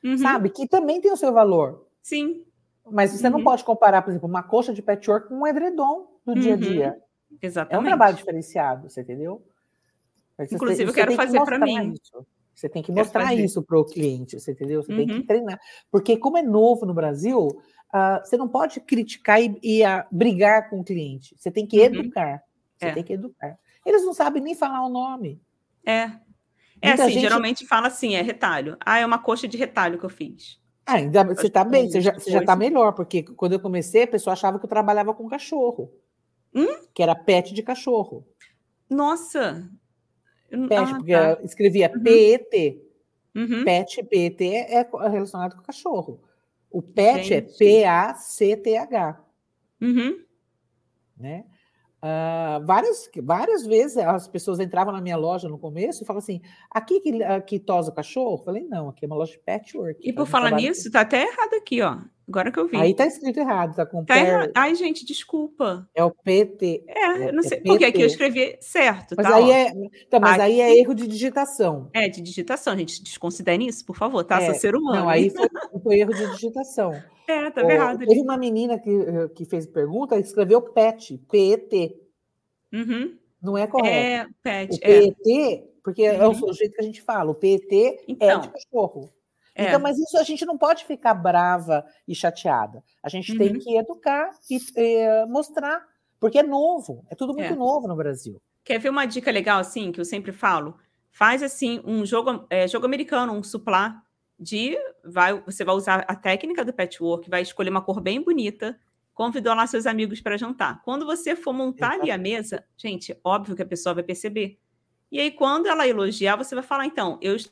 Uhum. Sabe? Que também tem o seu valor. Sim, Mas você não Uhum. pode comparar, por exemplo, uma coxa de patchwork com um edredom do dia a Uhum. dia. É um exatamente. trabalho diferenciado, você entendeu? Mas você Inclusive, eu quero que fazer pra mostrar mim. isso. Você tem que mostrar isso para o cliente, você entendeu? Você tem que Uhum. treinar. Porque como é novo no Brasil, ah, você não pode criticar e, e, ah, brigar com o cliente. Você tem que Uhum. educar. Você É. tem que educar. Eles não sabem nem falar o nome. É. É Muita assim, gente- geralmente fala assim, é retalho. Ah, é uma coxa de retalho que eu fiz. Ah, ainda você está bem, você já, Depois- você já tá melhor, porque quando eu comecei, a pessoa achava que eu trabalhava com cachorro. Hum? Que era pet de cachorro. Nossa! Pet, ah, porque tá. eu escrevia Uhum. PET. Uhum. Pet, PET é co- relacionado com cachorro. O pet Gente. é P-A-C-T-H, Uhum. né? Ah, várias, várias vezes as pessoas entravam na minha loja no começo e falavam assim: aqui que, que tosa o cachorro? Eu falei, não, aqui é uma loja de patchwork. E por falar nisso, tá até errado aqui, ó. Agora que eu vi. Aí tá escrito errado, tá com Tá errado. Ai, gente, desculpa. é o PT. É, eu não É- sei. é porque aqui eu escrevi certo, Mas tá? aí ó. é, então, mas aí é erro de digitação. É, de digitação, gente. Desconsiderem isso, por favor, tá? É, Sou ser humano. Não, aí foi, foi erro de digitação. É, tá Ó, errado. Teve uma menina que, eh, que fez pergunta e escreveu PET, P-E-T. Uhum. Não é correto. É, O pet. É. PET, porque é Uhum. o jeito que a gente fala, o PET é Então. de cachorro. É. Então, mas isso a gente não pode ficar brava e chateada. A gente tem Uhum. que educar e eh, mostrar, porque é novo, é tudo muito É. novo no Brasil. Quer ver uma dica legal, assim, que eu sempre falo? Faz, assim, um jogo, é, jogo americano, um suplá de... Vai, você vai usar a técnica do patchwork, vai escolher uma cor bem bonita, convidou lá seus amigos para jantar. Quando você for montar ali a mesa, gente, óbvio que a pessoa vai perceber. E aí, quando ela elogiar, você vai falar, então, eu estou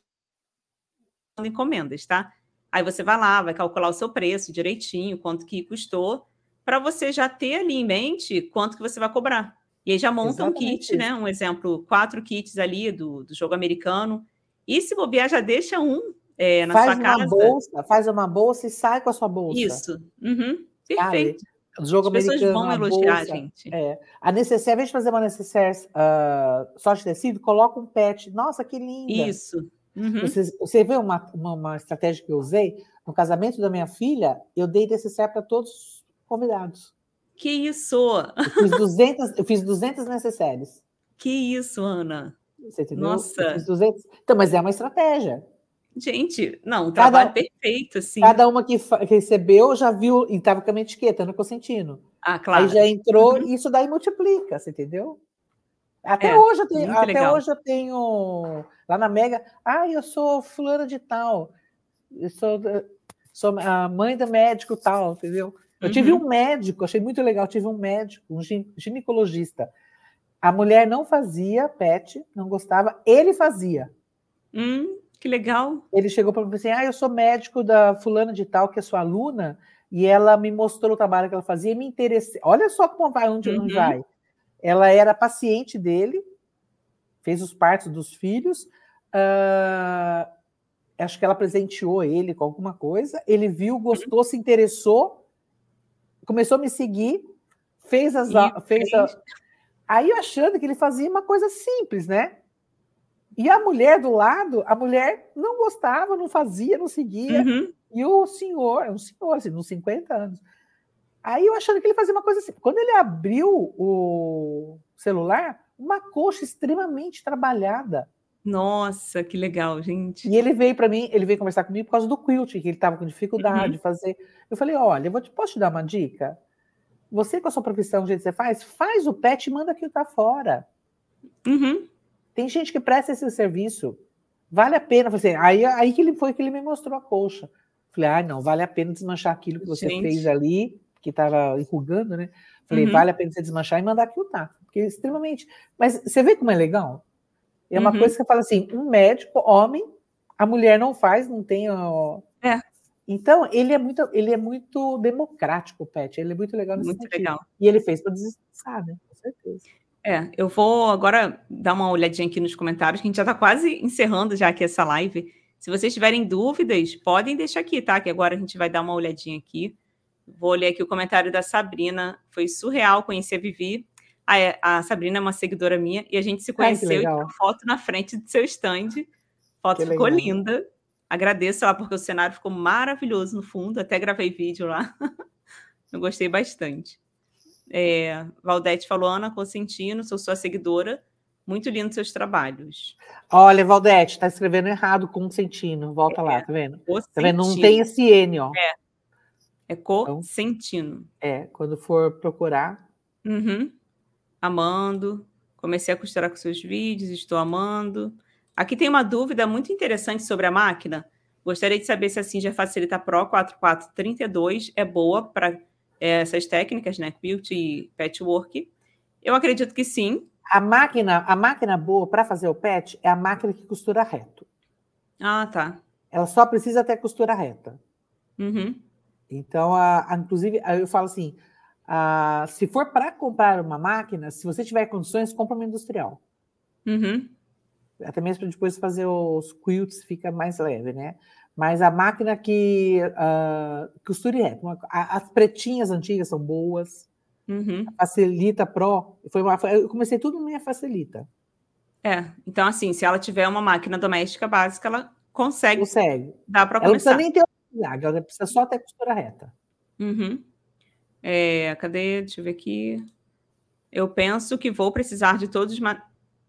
encomendas, tá? Aí você vai lá, vai calcular o seu preço direitinho, quanto que custou, para você já ter ali em mente quanto que você vai cobrar. E aí já monta um Exatamente kit, né? Um exemplo, quatro kits ali do, do jogo americano. E se bobear, já deixa um é, na faz sua uma casa. bolsa, faz uma bolsa e sai com a sua bolsa. Isso. Uhum. Sabe? Perfeito. O jogo As pessoas americano, vão a elogiar, bolsa. gente. É. A necessaire, ao invés de fazer uma necessaire ah, só de tecido, coloca um pet. Nossa, que linda! Isso. Uhum. Você, você vê uma, uma, uma estratégia que eu usei? No casamento da minha filha, eu dei necessaire para todos os convidados. Que isso? Eu fiz 200, eu fiz 200 necessaires. Que isso, Ana? Você entendeu? Nossa. Eu fiz 200. Então, mas é uma estratégia. Gente, não, um Cada- trabalho perfeito, assim. Cada uma que, que recebeu já viu e estava com a minha etiqueta, no consentindo. Ah, claro. Aí já entrou Uhum. e isso daí multiplica, você entendeu? Até É, hoje eu tenho, até legal. hoje eu tenho lá na Mega, ah, eu sou fulana de tal, eu sou, sou a mãe do médico tal, entendeu? Eu tive Uhum. um médico, achei muito legal, tive um médico, um gin- ginecologista. A mulher não fazia pet, não gostava, ele fazia. Hum, que legal. Ele chegou para mim assim: Ah, eu sou médico da fulana de tal, que é sua aluna, e ela me mostrou o trabalho que ela fazia e me interessei. Olha só como vai, onde Uhum. vai. Ela era paciente dele, fez os partos dos filhos. ah, acho que ela presenteou ele com alguma coisa. Ele viu, gostou, se interessou, começou a me seguir, fez as. E fez a- Aí eu achando que ele fazia uma coisa simples, né? E a mulher do lado, a mulher não gostava, não fazia, não seguia. Uhum. E o senhor, é um senhor, assim, uns 50 anos, Aí eu achando que ele fazia uma coisa assim. Quando ele abriu o celular, uma coxa extremamente trabalhada. Nossa, que legal, gente. E ele veio para mim, ele veio conversar comigo por causa do quilt, que ele estava com dificuldade uhum. de fazer. Eu falei: olha, eu vou te, posso te dar uma dica? Você, com a sua profissão, o jeito que você faz, faz o pet e manda aquilo tá fora. Uhum. Tem gente que presta esse serviço. Vale a pena. Assim, aí, aí que ele foi que ele me mostrou a coxa. Falei, ah, não, vale a pena desmanchar aquilo que você gente. fez ali, que estava enrugando, né? Falei, uhum. vale a pena você desmanchar e mandar aquilo tá. Porque é extremamente. Mas você vê como é legal? É uma uhum. coisa que você fala assim: um médico, homem, a mulher não faz, não tem. Ó... É. Então, ele é muito, ele é muito democrático, Pet. Ele é muito legal nesse Muito sentido. legal. E ele fez para desestressar, né? Com certeza. É, eu vou agora dar uma olhadinha aqui nos comentários, que a gente já está quase encerrando já aqui essa live. Se vocês tiverem dúvidas, podem deixar aqui, tá? Que agora a gente vai dar uma olhadinha aqui. Vou ler aqui o comentário da Sabrina. Foi surreal conhecer a Vivi. A, a Sabrina é uma seguidora minha e a gente se conheceu Ai, e tirou foto na frente do seu stand. A foto que ficou legal. linda. Agradeço lá porque o cenário ficou maravilhoso no fundo. Até gravei vídeo lá. *laughs* Eu gostei bastante. É, Valdete falou, Ana Consentino, sou sua seguidora. Muito lindo seus trabalhos. Olha, Valdete, está escrevendo errado Consentino. Volta é, lá, tá vendo? Tá vendo? Não tem esse N, ó. É. É Consentino. Então, é, quando for procurar. Uhum. Amando. Comecei a costurar com seus vídeos, estou amando. Aqui tem uma dúvida muito interessante sobre a máquina. Gostaria de saber se a Singer Facilita Pro 4432 é boa para essas técnicas, né? Quilt e patchwork. Eu acredito que sim. A máquina, a máquina boa para fazer o patch é a máquina que costura reto. Ah, tá. Ela só precisa ter costura reta. Uhum. Então, a, a, inclusive, eu falo assim: a, se for para comprar uma máquina, se você tiver condições, compra uma industrial. Uhum. Até mesmo para depois fazer os quilts, fica mais leve, né? Mas a máquina que uh, costure reto. As pretinhas antigas são boas. Uhum. A Facilita Pro, foi uma, eu comecei tudo minha Facilita. É, então assim, se ela tiver uma máquina doméstica básica, ela consegue. Consegue. Dá para começar. Ela não precisa nem ter milagre, ela precisa só ter costura reta. Uhum. É, cadê? Deixa eu ver aqui. Eu penso que vou precisar de todos,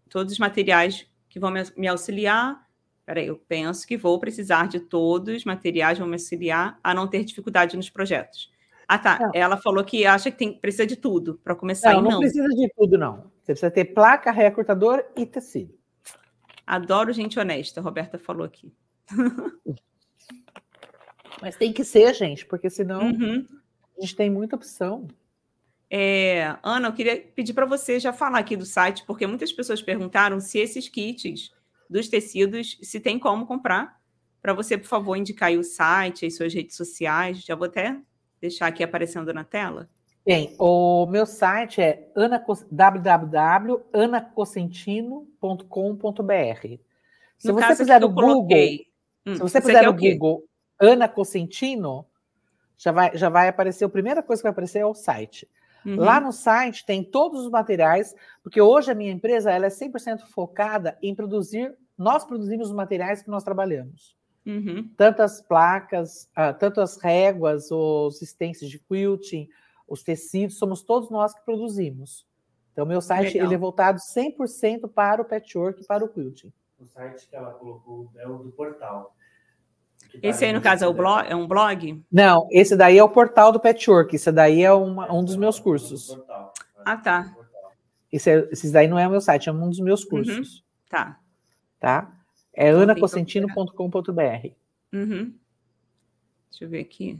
todos os materiais que vão me auxiliar Peraí, eu penso que vou precisar de todos os materiais, vão me auxiliar a não ter dificuldade nos projetos. Ah, tá. Não. Ela falou que acha que tem, precisa de tudo para começar. Não, não, não precisa de tudo, não. Você precisa ter placa, recortador e tecido. Adoro gente honesta, a Roberta falou aqui. *laughs* Mas tem que ser, gente, porque senão uhum. a gente tem muita opção. É, Ana, eu queria pedir para você já falar aqui do site, porque muitas pessoas perguntaram se esses kits dos tecidos, se tem como comprar. Para você, por favor, indicar aí o site, as suas redes sociais. Já vou até deixar aqui aparecendo na tela. Bem, o meu site é www.anacocentino.com.br. Se no você fizer no Google, coloquei... hum, se você fizer no Google Ana Cosentino, já vai, já vai aparecer, a primeira coisa que vai aparecer é o site. Uhum. Lá no site tem todos os materiais, porque hoje a minha empresa ela é 100% focada em produzir, nós produzimos os materiais que nós trabalhamos. Uhum. Tanto as placas, uh, tanto as réguas, os stencils de quilting, os tecidos, somos todos nós que produzimos. Então, meu site ele é voltado 100% para o patchwork e para o quilting. O site que ela colocou é o do portal. Esse aí, no caso, é, o blog, é um blog? Não, esse daí é o portal do Patchwork. Esse daí é uma, um dos meus cursos. Ah, tá. Esse, é, esse daí não é o meu site, é um dos meus uhum. cursos. Uhum. Tá. Tá? É anacocentino.com.br. Uhum. Deixa eu ver aqui.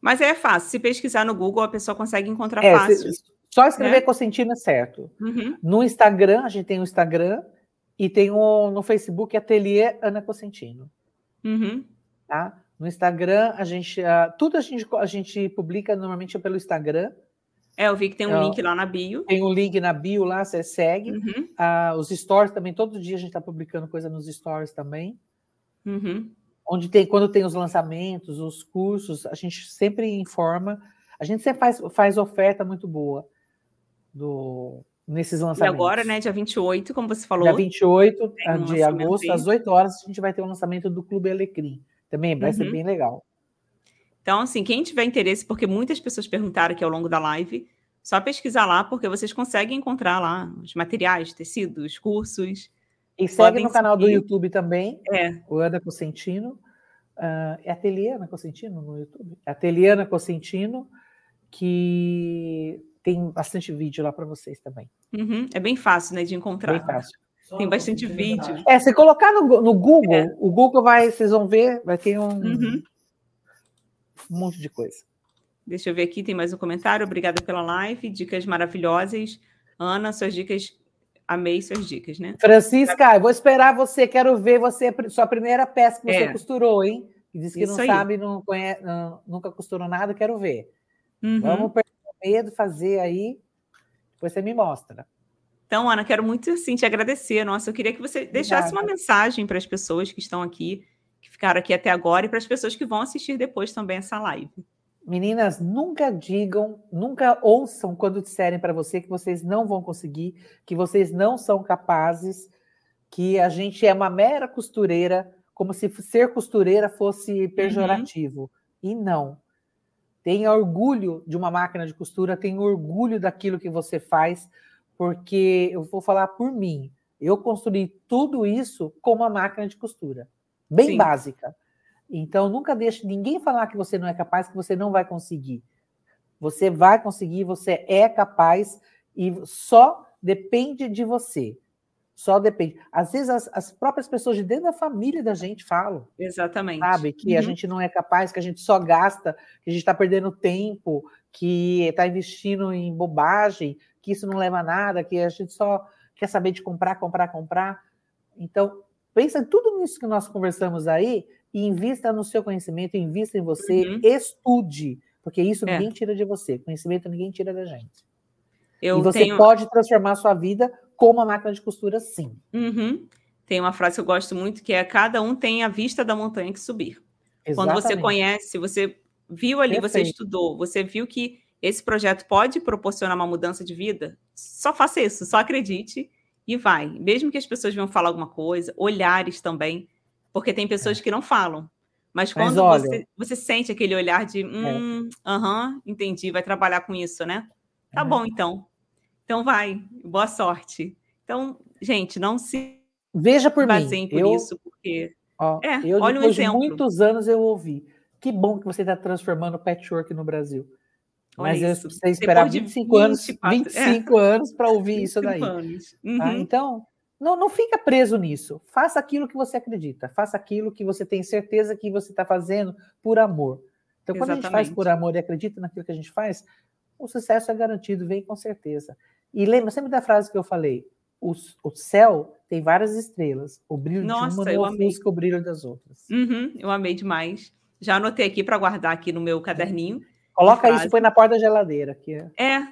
Mas é fácil. Se pesquisar no Google, a pessoa consegue encontrar é, fácil. Se, só escrever é? Cocentino é certo. Uhum. No Instagram, a gente tem o Instagram, e tem no Facebook Ateliê Ana Cosentino. Uhum. Tá? No Instagram, a gente. Uh, tudo a gente, a gente publica normalmente pelo Instagram. É, eu vi que tem um link lá na bio. Tem um link na bio lá, você segue. Uhum. Uh, os stories também, todo dia a gente está publicando coisa nos stories também. Uhum. Onde tem, quando tem os lançamentos, os cursos, a gente sempre informa. A gente sempre faz, faz oferta muito boa do, nesses lançamentos. E agora, né, dia 28, como você falou. Dia 28 um de agosto, aí. às 8 horas, a gente vai ter o lançamento do Clube Alecrim. Também vai uhum. ser bem legal. Então, assim, quem tiver interesse, porque muitas pessoas perguntaram aqui ao longo da live, só pesquisar lá, porque vocês conseguem encontrar lá os materiais, tecidos, cursos. E segue no canal seguir. do YouTube também, é. o Ana Cosentino. Uh, é Ateliê Ana Cosentino no YouTube? É Ateliê Ana Cosentino, que tem bastante vídeo lá para vocês também. Uhum. É bem fácil, né, de encontrar. Bem fácil. Tem bastante vídeo. É, se colocar no, no Google, é. o Google vai, vocês vão ver, vai ter um, uhum. um monte de coisa. Deixa eu ver aqui, tem mais um comentário. Obrigada pela live, dicas maravilhosas. Ana, suas dicas, amei suas dicas, né? Francisca, eu vou esperar você, quero ver você, sua primeira peça que você é. costurou, hein? Diz que Isso não aí. sabe, não conhece, não, nunca costurou nada, quero ver. Uhum. Vamos medo, fazer aí, depois você me mostra. Então, Ana, quero muito assim te agradecer. Nossa, eu queria que você deixasse uma mensagem para as pessoas que estão aqui, que ficaram aqui até agora, e para as pessoas que vão assistir depois também essa live. Meninas, nunca digam, nunca ouçam quando disserem para você que vocês não vão conseguir, que vocês não são capazes, que a gente é uma mera costureira, como se ser costureira fosse pejorativo. Uhum. E não. Tenha orgulho de uma máquina de costura, tenha orgulho daquilo que você faz, porque eu vou falar por mim. Eu construí tudo isso com uma máquina de costura, bem Sim. básica. Então, nunca deixe ninguém falar que você não é capaz, que você não vai conseguir. Você vai conseguir, você é capaz e só depende de você. Só depende. Às vezes, as, as próprias pessoas de dentro da família da gente falam. Exatamente. Sabe? Que uhum. a gente não é capaz, que a gente só gasta, que a gente está perdendo tempo, que está investindo em bobagem, que isso não leva a nada, que a gente só quer saber de comprar, comprar, comprar. Então, pensa em tudo nisso que nós conversamos aí e invista no seu conhecimento, invista em você, uhum. estude, porque isso é. ninguém tira de você, conhecimento ninguém tira da gente. Eu e você tenho... pode transformar a sua vida com uma máquina de costura, sim. Uhum. Tem uma frase que eu gosto muito que é: cada um tem a vista da montanha que subir. Exatamente. Quando você conhece, você viu ali, Perfeito. você estudou, você viu que esse projeto pode proporcionar uma mudança de vida, só faça isso, só acredite e vai. Mesmo que as pessoas venham falar alguma coisa, olhares também, porque tem pessoas é. que não falam. Mas quando Mas olha, você, você sente aquele olhar de, é. hum, aham, é. entendi, vai trabalhar com isso, né? Tá é. bom, então. Então vai, boa sorte. Então, gente, não se veja por mim. por eu, isso, porque ó, é, eu, olha um exemplo. Muitos anos eu ouvi. Que bom que você está transformando o patchwork no Brasil. Mas eu precisei esperar 25 anos, 25 é. anos para ouvir isso daí. Tá? Uhum. Tá? Então, não, não fica preso nisso. Faça aquilo que você acredita. Faça aquilo que você tem certeza que você está fazendo por amor. Então, quando Exatamente. a gente faz por amor e acredita naquilo que a gente faz, o sucesso é garantido, vem com certeza. E lembra sempre da frase que eu falei: o, o céu tem várias estrelas. O brilho Nossa, de uma não ofusca o brilho das outras. Uhum, eu amei demais. Já anotei aqui para guardar aqui no meu caderninho. Coloca isso e põe na porta da geladeira. Aqui. É,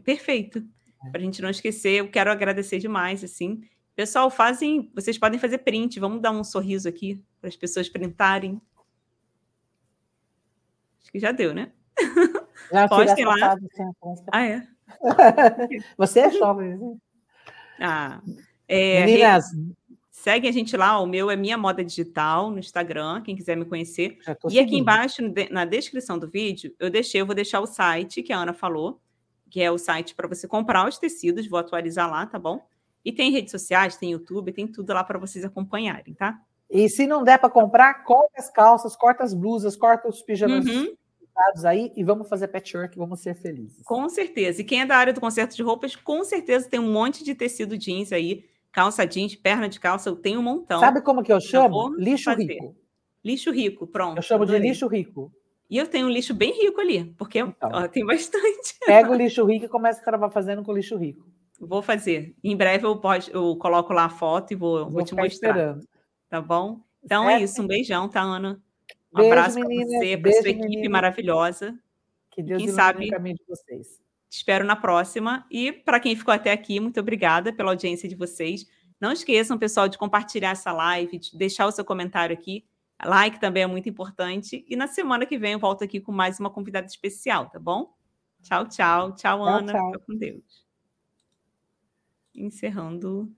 perfeito. É. Para a gente não esquecer, eu quero agradecer demais, assim. Pessoal, fazem, vocês podem fazer print. Vamos dar um sorriso aqui para as pessoas printarem. Acho que já deu, né? Já Postem lá. Ah, é? *laughs* Você é jovem, né? Ah, é, Meninas, Segue a gente lá, o meu é Minha Moda Digital no Instagram, quem quiser me conhecer. E seguindo. aqui embaixo, na descrição do vídeo, eu deixei, eu vou deixar o site que a Ana falou, que é o site para você comprar os tecidos, vou atualizar lá, tá bom? E tem redes sociais, tem YouTube, tem tudo lá para vocês acompanharem, tá? E se não der para comprar, corta as calças, corta as blusas, corta os pijamas uhum. Aí e vamos fazer patchwork, vamos ser felizes. Com certeza. E quem é da área do conserto de roupas, com certeza tem um monte de tecido jeans aí calça jeans, perna de calça, eu tenho um montão. Sabe como que eu chamo? Lixo fazer. rico. Lixo rico, pronto. Eu chamo de lixo rico. E eu tenho um lixo bem rico ali, porque então, ó, tem bastante. Pega o lixo rico e começa a trabalhar fazendo com o lixo rico. Vou fazer. Em breve eu, pode, eu coloco lá a foto e vou, vou, vou te mostrar. Esperando. Tá bom? Então é, é isso. Um beijão, tá, Ana? Um beijo, abraço para você, para sua equipe menina. maravilhosa. Que Deus quem sabe o caminho de vocês. Te espero na próxima. E para quem ficou até aqui, muito obrigada pela audiência de vocês. Não esqueçam, pessoal, de compartilhar essa live, de deixar o seu comentário aqui. Like também é muito importante. E na semana que vem eu volto aqui com mais uma convidada especial, tá bom? Tchau, tchau. Tchau, Ana. Tchau, tchau. Fica com Deus. Encerrando.